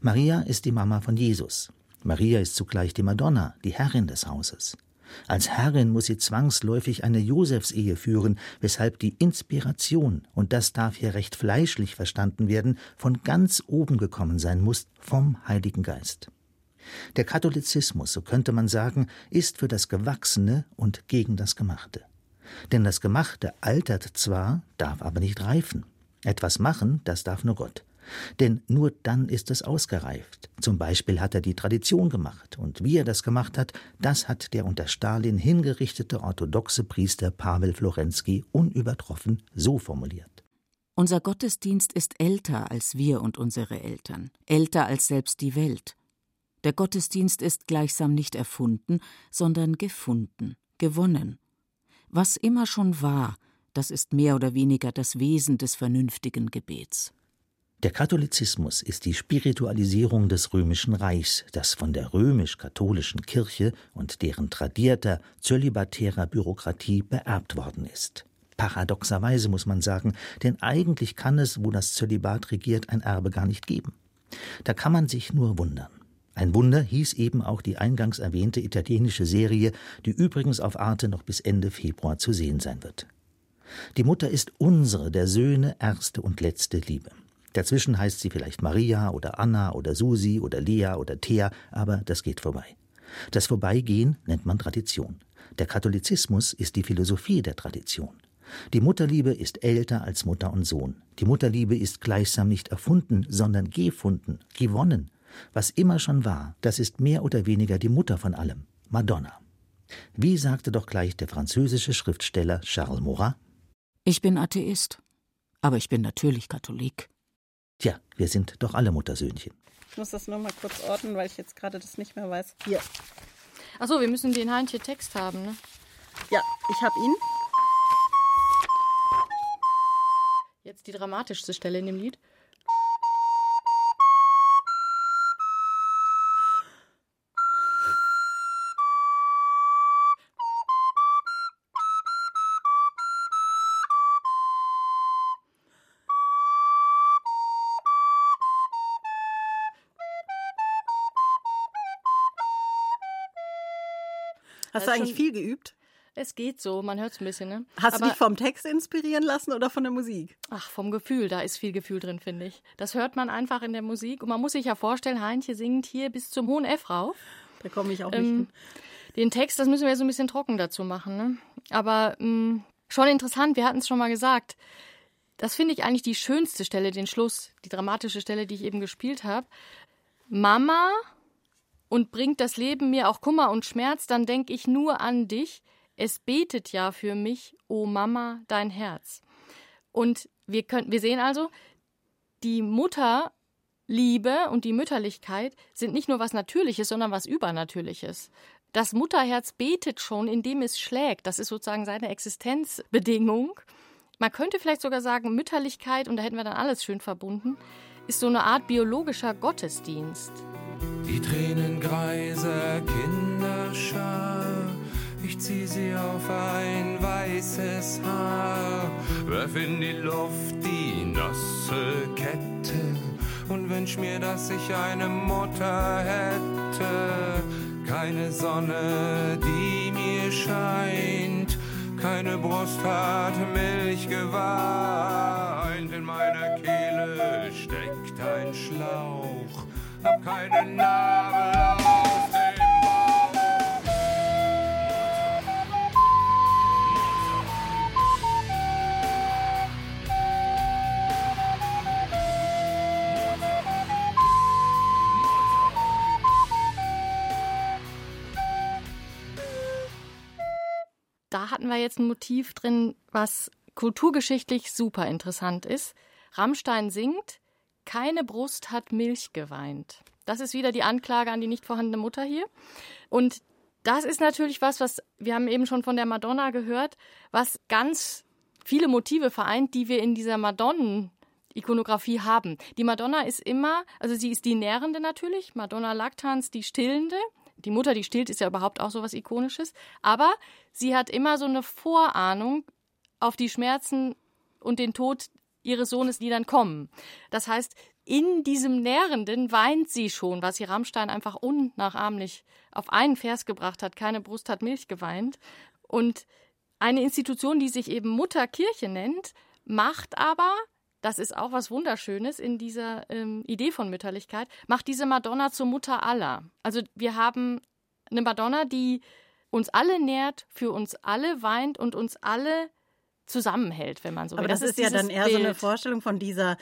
Maria ist die Mama von Jesus. Maria ist zugleich die Madonna, die Herrin des Hauses. Als Herrin muss sie zwangsläufig eine Josefsehe führen, weshalb die Inspiration, und das darf hier recht fleischlich verstanden werden, von ganz oben gekommen sein muss, vom Heiligen Geist. Der Katholizismus, so könnte man sagen, ist für das Gewachsene und gegen das Gemachte. Denn das Gemachte altert zwar, darf aber nicht reifen. Etwas machen, das darf nur Gott. Denn nur dann ist es ausgereift. Zum Beispiel hat er die Tradition gemacht. Und wie er das gemacht hat, das hat der unter Stalin hingerichtete orthodoxe Priester Pavel Florensky unübertroffen so formuliert. Unser Gottesdienst ist älter als wir und unsere Eltern, älter als selbst die Welt. Der Gottesdienst ist gleichsam nicht erfunden, sondern gefunden, gewonnen. Was immer schon war, das ist mehr oder weniger das Wesen des vernünftigen Gebets. Der Katholizismus ist die Spiritualisierung des römischen Reichs, das von der römisch-katholischen Kirche und deren tradierter, zölibatärer Bürokratie beerbt worden ist. Paradoxerweise muss man sagen, denn eigentlich kann es, wo das Zölibat regiert, ein Erbe gar nicht geben. Da kann man sich nur wundern. Ein Wunder hieß eben auch die eingangs erwähnte italienische Serie, die übrigens auf Arte noch bis Ende Februar zu sehen sein wird. Die Mutter ist unsere, der Söhne, erste und letzte Liebe. Dazwischen heißt sie vielleicht Maria oder Anna oder Susi oder Lea oder Thea, aber das geht vorbei. Das Vorbeigehen nennt man Tradition. Der Katholizismus ist die Philosophie der Tradition. Die Mutterliebe ist älter als Mutter und Sohn. Die Mutterliebe ist gleichsam nicht erfunden, sondern gefunden, gewonnen. Was immer schon war, das ist mehr oder weniger die Mutter von allem, Madonna. Wie sagte doch gleich der französische Schriftsteller Charles Maurras? Ich bin Atheist, aber ich bin natürlich Katholik. Tja, wir sind doch alle Muttersöhnchen. Ich muss das nur mal kurz ordnen, weil ich jetzt gerade das nicht mehr weiß. Hier. Achso, wir müssen den Heintje Text haben, ne? Ja, ich habe ihn. Jetzt die dramatischste Stelle in dem Lied. Hast du eigentlich viel geübt? Es geht so, man hört es ein bisschen, ne? Hast Aber, du dich vom Text inspirieren lassen oder von der Musik? Ach, vom Gefühl, da ist viel Gefühl drin, finde ich. Das hört man einfach in der Musik. Und man muss sich ja vorstellen, Heintje singt hier bis zum hohen F rauf. Da komme ich auch nicht Ähm, hin. den Text, das müssen wir so ein bisschen trocken dazu machen, ne? Aber mh, schon interessant, wir hatten es schon mal gesagt. Das finde ich eigentlich die schönste Stelle, den Schluss, die dramatische Stelle, die ich eben gespielt habe. Mama und bringt das Leben mir auch Kummer und Schmerz, dann denk ich nur an dich. Es betet ja für mich, o Mama, dein Herz. Und wir können, wir sehen also, die Mutterliebe und die Mütterlichkeit sind nicht nur was Natürliches, sondern was Übernatürliches. Das Mutterherz betet schon, indem es schlägt. Das ist sozusagen seine Existenzbedingung. Man könnte vielleicht sogar sagen, Mütterlichkeit, und da hätten wir dann alles schön verbunden, ist so eine Art biologischer Gottesdienst. Die Tränengreise Kinderschar, ich zieh sie auf ein weißes Haar, werf in die Luft die nasse Kette. Und wünsch mir, dass ich eine Mutter hätte. Keine Sonne, die mir scheint, keine Brust hat Milch geweint. In meiner Kehle steckt ein Schlauch, hab keine Narbe auf dem. Da hatten wir jetzt ein Motiv drin, was kulturgeschichtlich super interessant ist. Rammstein singt, keine Brust hat Milch geweint. Das ist wieder die Anklage an die nicht vorhandene Mutter hier. Und das ist natürlich was, was wir haben eben schon von der Madonna gehört, was ganz viele Motive vereint, die wir in dieser Madonnen Ikonografie haben. Die Madonna ist immer, also sie ist die Nährende natürlich, Madonna Lactans die Stillende. Die Mutter, die stillt, ist ja überhaupt auch so was Ikonisches. Aber sie hat immer so eine Vorahnung auf die Schmerzen und den Tod ihres Sohnes, die dann kommen. Das heißt, in diesem Nährenden weint sie schon, was sie Rammstein einfach unnachahmlich auf einen Vers gebracht hat. Keine Brust hat Milch geweint. Und eine Institution, die sich eben Mutterkirche nennt, macht aber, das ist auch was Wunderschönes in dieser ähm, Idee von Mütterlichkeit, macht diese Madonna zur Mutter aller. Also wir haben eine Madonna, die uns alle nährt, für uns alle weint und uns alle zusammenhält, wenn man so will. Aber das, ist ja dann eher so eine Bild. Vorstellung von dieser.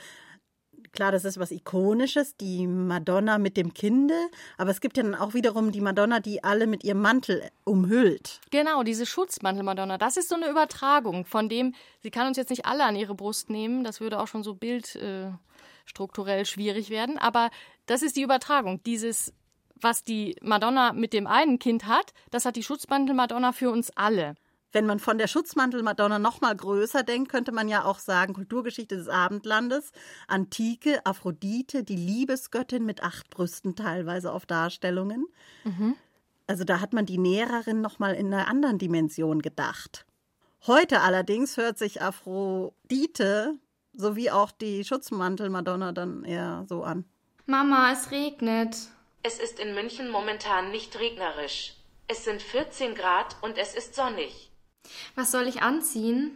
Klar, das ist was Ikonisches, die Madonna mit dem Kinde. Aber es gibt ja dann auch wiederum die Madonna, die alle mit ihrem Mantel umhüllt. Genau, diese Schutzmantel-Madonna, das ist so eine Übertragung von dem, sie kann uns jetzt nicht alle an ihre Brust nehmen, das würde auch schon so bildstrukturell äh, schwierig werden, aber das ist die Übertragung. Dieses, was die Madonna mit dem einen Kind hat, das hat die Schutzmantel-Madonna für uns alle. Wenn man von der Schutzmantel-Madonna noch mal größer denkt, könnte man ja auch sagen, Kulturgeschichte des Abendlandes, Antike, Aphrodite, die Liebesgöttin mit acht Brüsten teilweise auf Darstellungen. Also da hat man die Näherin noch mal in einer anderen Dimension gedacht. Heute allerdings hört sich Aphrodite sowie auch die Schutzmantel-Madonna dann eher so an. Mama, es regnet. Es ist in München momentan nicht regnerisch. Es sind 14 Grad und es ist sonnig. Was soll ich anziehen?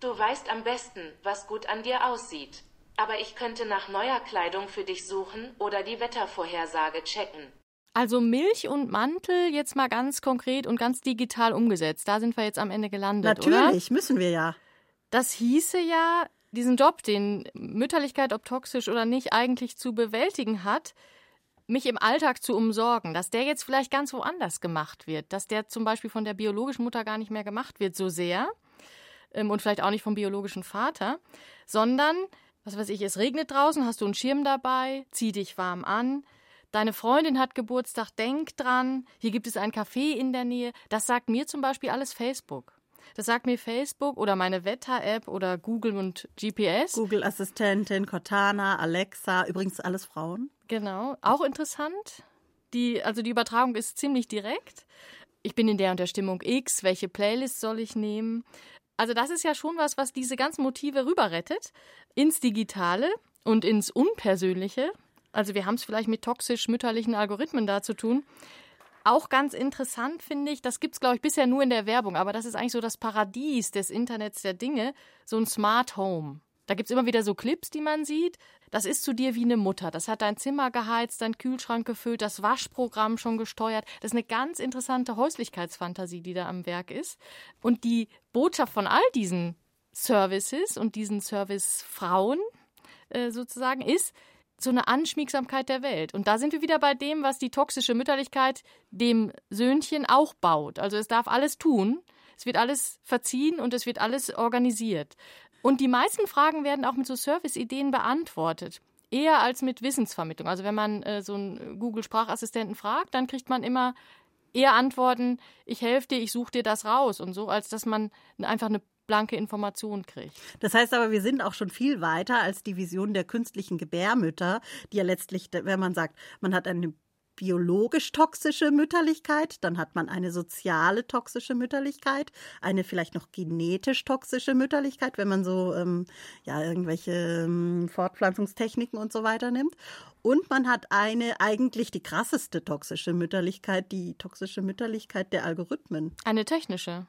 Du weißt am besten, was gut an dir aussieht. Aber ich könnte nach neuer Kleidung für dich suchen oder die Wettervorhersage checken. Also Milch und Mantel jetzt mal ganz konkret und ganz digital umgesetzt. Da sind wir jetzt am Ende gelandet, oder? Natürlich, müssen wir ja. Das hieße ja, diesen Job, den Mütterlichkeit, ob toxisch oder nicht, eigentlich zu bewältigen hat, mich im Alltag zu umsorgen, dass der jetzt vielleicht ganz woanders gemacht wird, dass der zum Beispiel von der biologischen Mutter gar nicht mehr gemacht wird so sehr ähm, und vielleicht auch nicht vom biologischen Vater, sondern was weiß ich, es regnet draußen, hast du einen Schirm dabei, zieh dich warm an. Deine Freundin hat Geburtstag, denk dran. Hier gibt es ein Café in der Nähe. Das sagt mir zum Beispiel alles Facebook. Das sagt mir Facebook oder meine Wetter-App oder Google und GPS. Google-Assistentin, Cortana, Alexa, übrigens alles Frauen. Genau, auch interessant. Die, also die Übertragung ist ziemlich direkt. Ich bin in der und der Stimmung X, welche Playlist soll ich nehmen? Also das ist ja schon was, was diese ganzen Motive rüberrettet ins Digitale und ins Unpersönliche. Also wir haben es vielleicht mit toxisch-mütterlichen Algorithmen da zu tun. Auch ganz interessant finde ich, das gibt es, glaube ich, bisher nur in der Werbung, aber das ist eigentlich so das Paradies des Internets der Dinge, so ein Smart Home. Da gibt es immer wieder so Clips, die man sieht. Das ist zu dir wie eine Mutter. Das hat dein Zimmer geheizt, dein Kühlschrank gefüllt, das Waschprogramm schon gesteuert. Das ist eine ganz interessante Häuslichkeitsfantasie, die da am Werk ist. Und die Botschaft von all diesen Services und diesen Servicefrauen äh, sozusagen ist, so eine Anschmiegsamkeit der Welt. Und da sind wir wieder bei dem, was die toxische Mütterlichkeit dem Söhnchen auch baut. Also es darf alles tun, es wird alles verziehen und es wird alles organisiert. Und die meisten Fragen werden auch mit so Service-Ideen beantwortet. Eher als mit Wissensvermittlung. Also wenn man äh, so einen Google-Sprachassistenten fragt, dann kriegt man immer eher Antworten, ich helfe dir, ich suche dir das raus und so, als dass man einfach eine blanke Information kriegt. Das heißt aber, wir sind auch schon viel weiter als die Vision der künstlichen Gebärmütter, die ja letztlich, wenn man sagt, man hat eine biologisch toxische Mütterlichkeit, dann hat man eine soziale toxische Mütterlichkeit, eine vielleicht noch genetisch toxische Mütterlichkeit, wenn man so ähm, ja irgendwelche ähm, Fortpflanzungstechniken und so weiter nimmt. Und man hat eine eigentlich die krasseste toxische Mütterlichkeit, die toxische Mütterlichkeit der Algorithmen. Eine technische.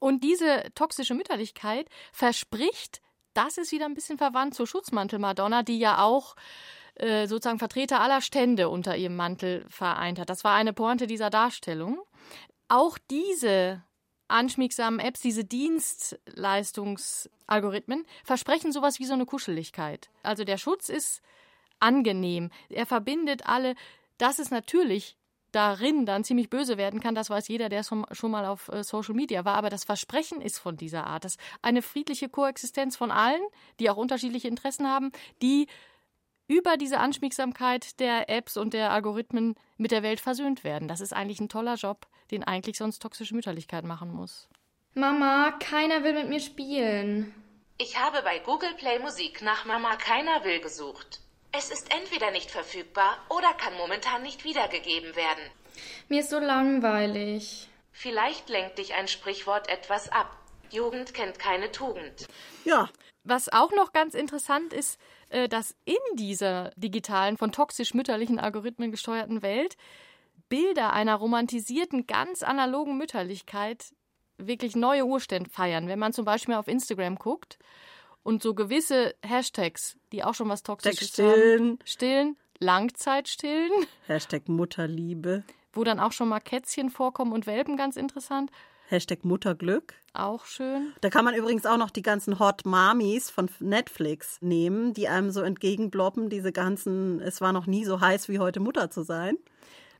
Und diese toxische Mütterlichkeit verspricht, das ist wieder ein bisschen verwandt zur Schutzmantel-Madonna, die ja auch äh, sozusagen Vertreter aller Stände unter ihrem Mantel vereint hat. Das war eine Pointe dieser Darstellung. Auch diese anschmiegsamen Apps, diese Dienstleistungsalgorithmen, versprechen sowas wie so eine Kuscheligkeit. Also der Schutz ist angenehm. Er verbindet alle. Das ist natürlich darin dann ziemlich böse werden kann, das weiß jeder, der schon mal auf äh, Social Media war. Aber das Versprechen ist von dieser Art, dass eine friedliche Koexistenz von allen, die auch unterschiedliche Interessen haben, die über diese Anschmiegsamkeit der Apps und der Algorithmen mit der Welt versöhnt werden. Das ist eigentlich ein toller Job, den eigentlich sonst toxische Mütterlichkeit machen muss. Mama, keiner will mit mir spielen. Ich habe bei Google Play Musik nach Mama keiner will gesucht. Es ist entweder nicht verfügbar oder kann momentan nicht wiedergegeben werden. Mir ist so langweilig. Vielleicht lenkt dich ein Sprichwort etwas ab. Jugend kennt keine Tugend. Ja. Was auch noch ganz interessant ist, äh, dass in dieser digitalen, von toxisch mütterlichen Algorithmen gesteuerten Welt Bilder einer romantisierten, ganz analogen Mütterlichkeit wirklich neue Urstände feiern. Wenn man zum Beispiel auf Instagram guckt und so gewisse Hashtags, die auch schon was Toxisches stillen. haben. Stillen. Langzeitstillen. Hashtag Mutterliebe. Wo dann auch schon mal Kätzchen vorkommen und Welpen, ganz interessant. Hashtag Mutterglück. Auch schön. Da kann man übrigens auch noch die ganzen Hot Mamis von Netflix nehmen, die einem so entgegenbloppen, diese ganzen, es war noch nie so heiß wie heute Mutter zu sein.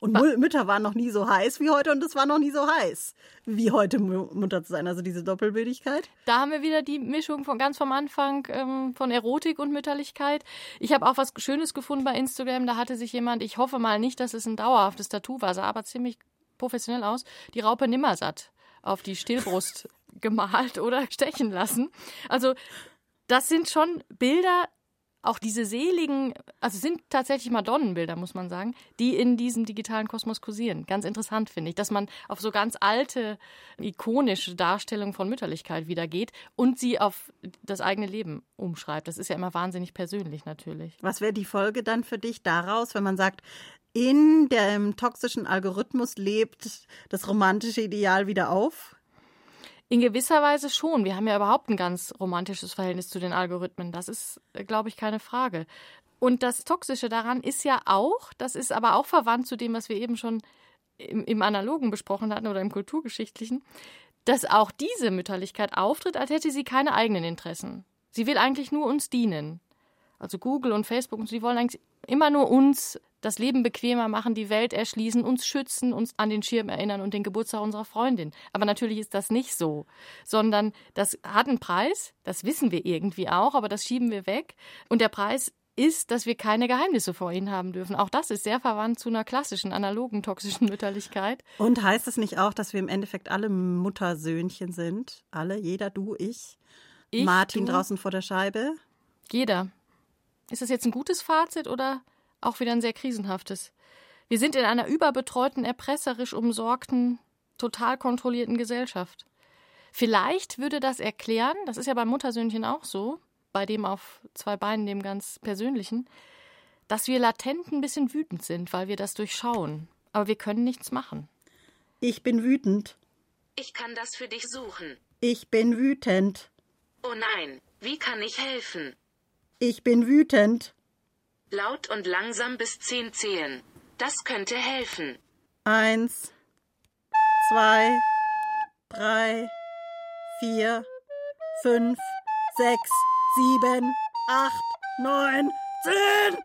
Und ba Mütter waren noch nie so heiß wie heute und es war noch nie so heiß wie heute Mutter zu sein. Also diese Doppelbildlichkeit. Da haben wir wieder die Mischung von ganz vom Anfang ähm, von Erotik und Mütterlichkeit. Ich habe auch was Schönes gefunden bei Instagram. Da hatte sich jemand, ich hoffe mal nicht, dass es ein dauerhaftes Tattoo war, sah aber ziemlich professionell aus, die Raupe Nimmersatt auf die Stillbrust gemalt oder stechen lassen. Also das sind schon Bilder, auch diese seligen, also sind tatsächlich Madonnenbilder, muss man sagen, die in diesem digitalen Kosmos kursieren. Ganz interessant finde ich, dass man auf so ganz alte, ikonische Darstellungen von Mütterlichkeit wieder geht und sie auf das eigene Leben umschreibt. Das ist ja immer wahnsinnig persönlich natürlich. Was wäre die Folge dann für dich daraus, wenn man sagt, in dem toxischen Algorithmus lebt das romantische Ideal wieder auf? In gewisser Weise schon. Wir haben ja überhaupt ein ganz romantisches Verhältnis zu den Algorithmen. Das ist, glaube ich, keine Frage. Und das Toxische daran ist ja auch, das ist aber auch verwandt zu dem, was wir eben schon im, im Analogen besprochen hatten oder im Kulturgeschichtlichen, dass auch diese Mütterlichkeit auftritt, als hätte sie keine eigenen Interessen. Sie will eigentlich nur uns dienen. Also Google und Facebook, und sie wollen eigentlich immer nur uns das Leben bequemer machen, die Welt erschließen, uns schützen, uns an den Schirm erinnern und den Geburtstag unserer Freundin. Aber natürlich ist das nicht so, sondern das hat einen Preis, das wissen wir irgendwie auch, aber das schieben wir weg. Und der Preis ist, dass wir keine Geheimnisse vor ihnen haben dürfen. Auch das ist sehr verwandt zu einer klassischen, analogen, toxischen Mütterlichkeit. Und heißt es nicht auch, dass wir im Endeffekt alle Muttersöhnchen sind? Alle, jeder, du, ich, Ich, Martin du. draußen vor der Scheibe? Jeder. Ist das jetzt ein gutes Fazit oder auch wieder ein sehr krisenhaftes? Wir sind in einer überbetreuten, erpresserisch umsorgten, total kontrollierten Gesellschaft. Vielleicht würde das erklären, das ist ja beim Muttersöhnchen auch so, bei dem auf zwei Beinen, dem ganz persönlichen, dass wir latent ein bisschen wütend sind, weil wir das durchschauen. Aber wir können nichts machen. Ich bin wütend. Ich kann das für dich suchen. Ich bin wütend. Oh nein, wie kann ich helfen? Ich bin wütend. Laut und langsam bis zehn zählen. Das könnte helfen. Eins, zwei, drei, vier, fünf, sechs, sieben, acht, neun, zehn.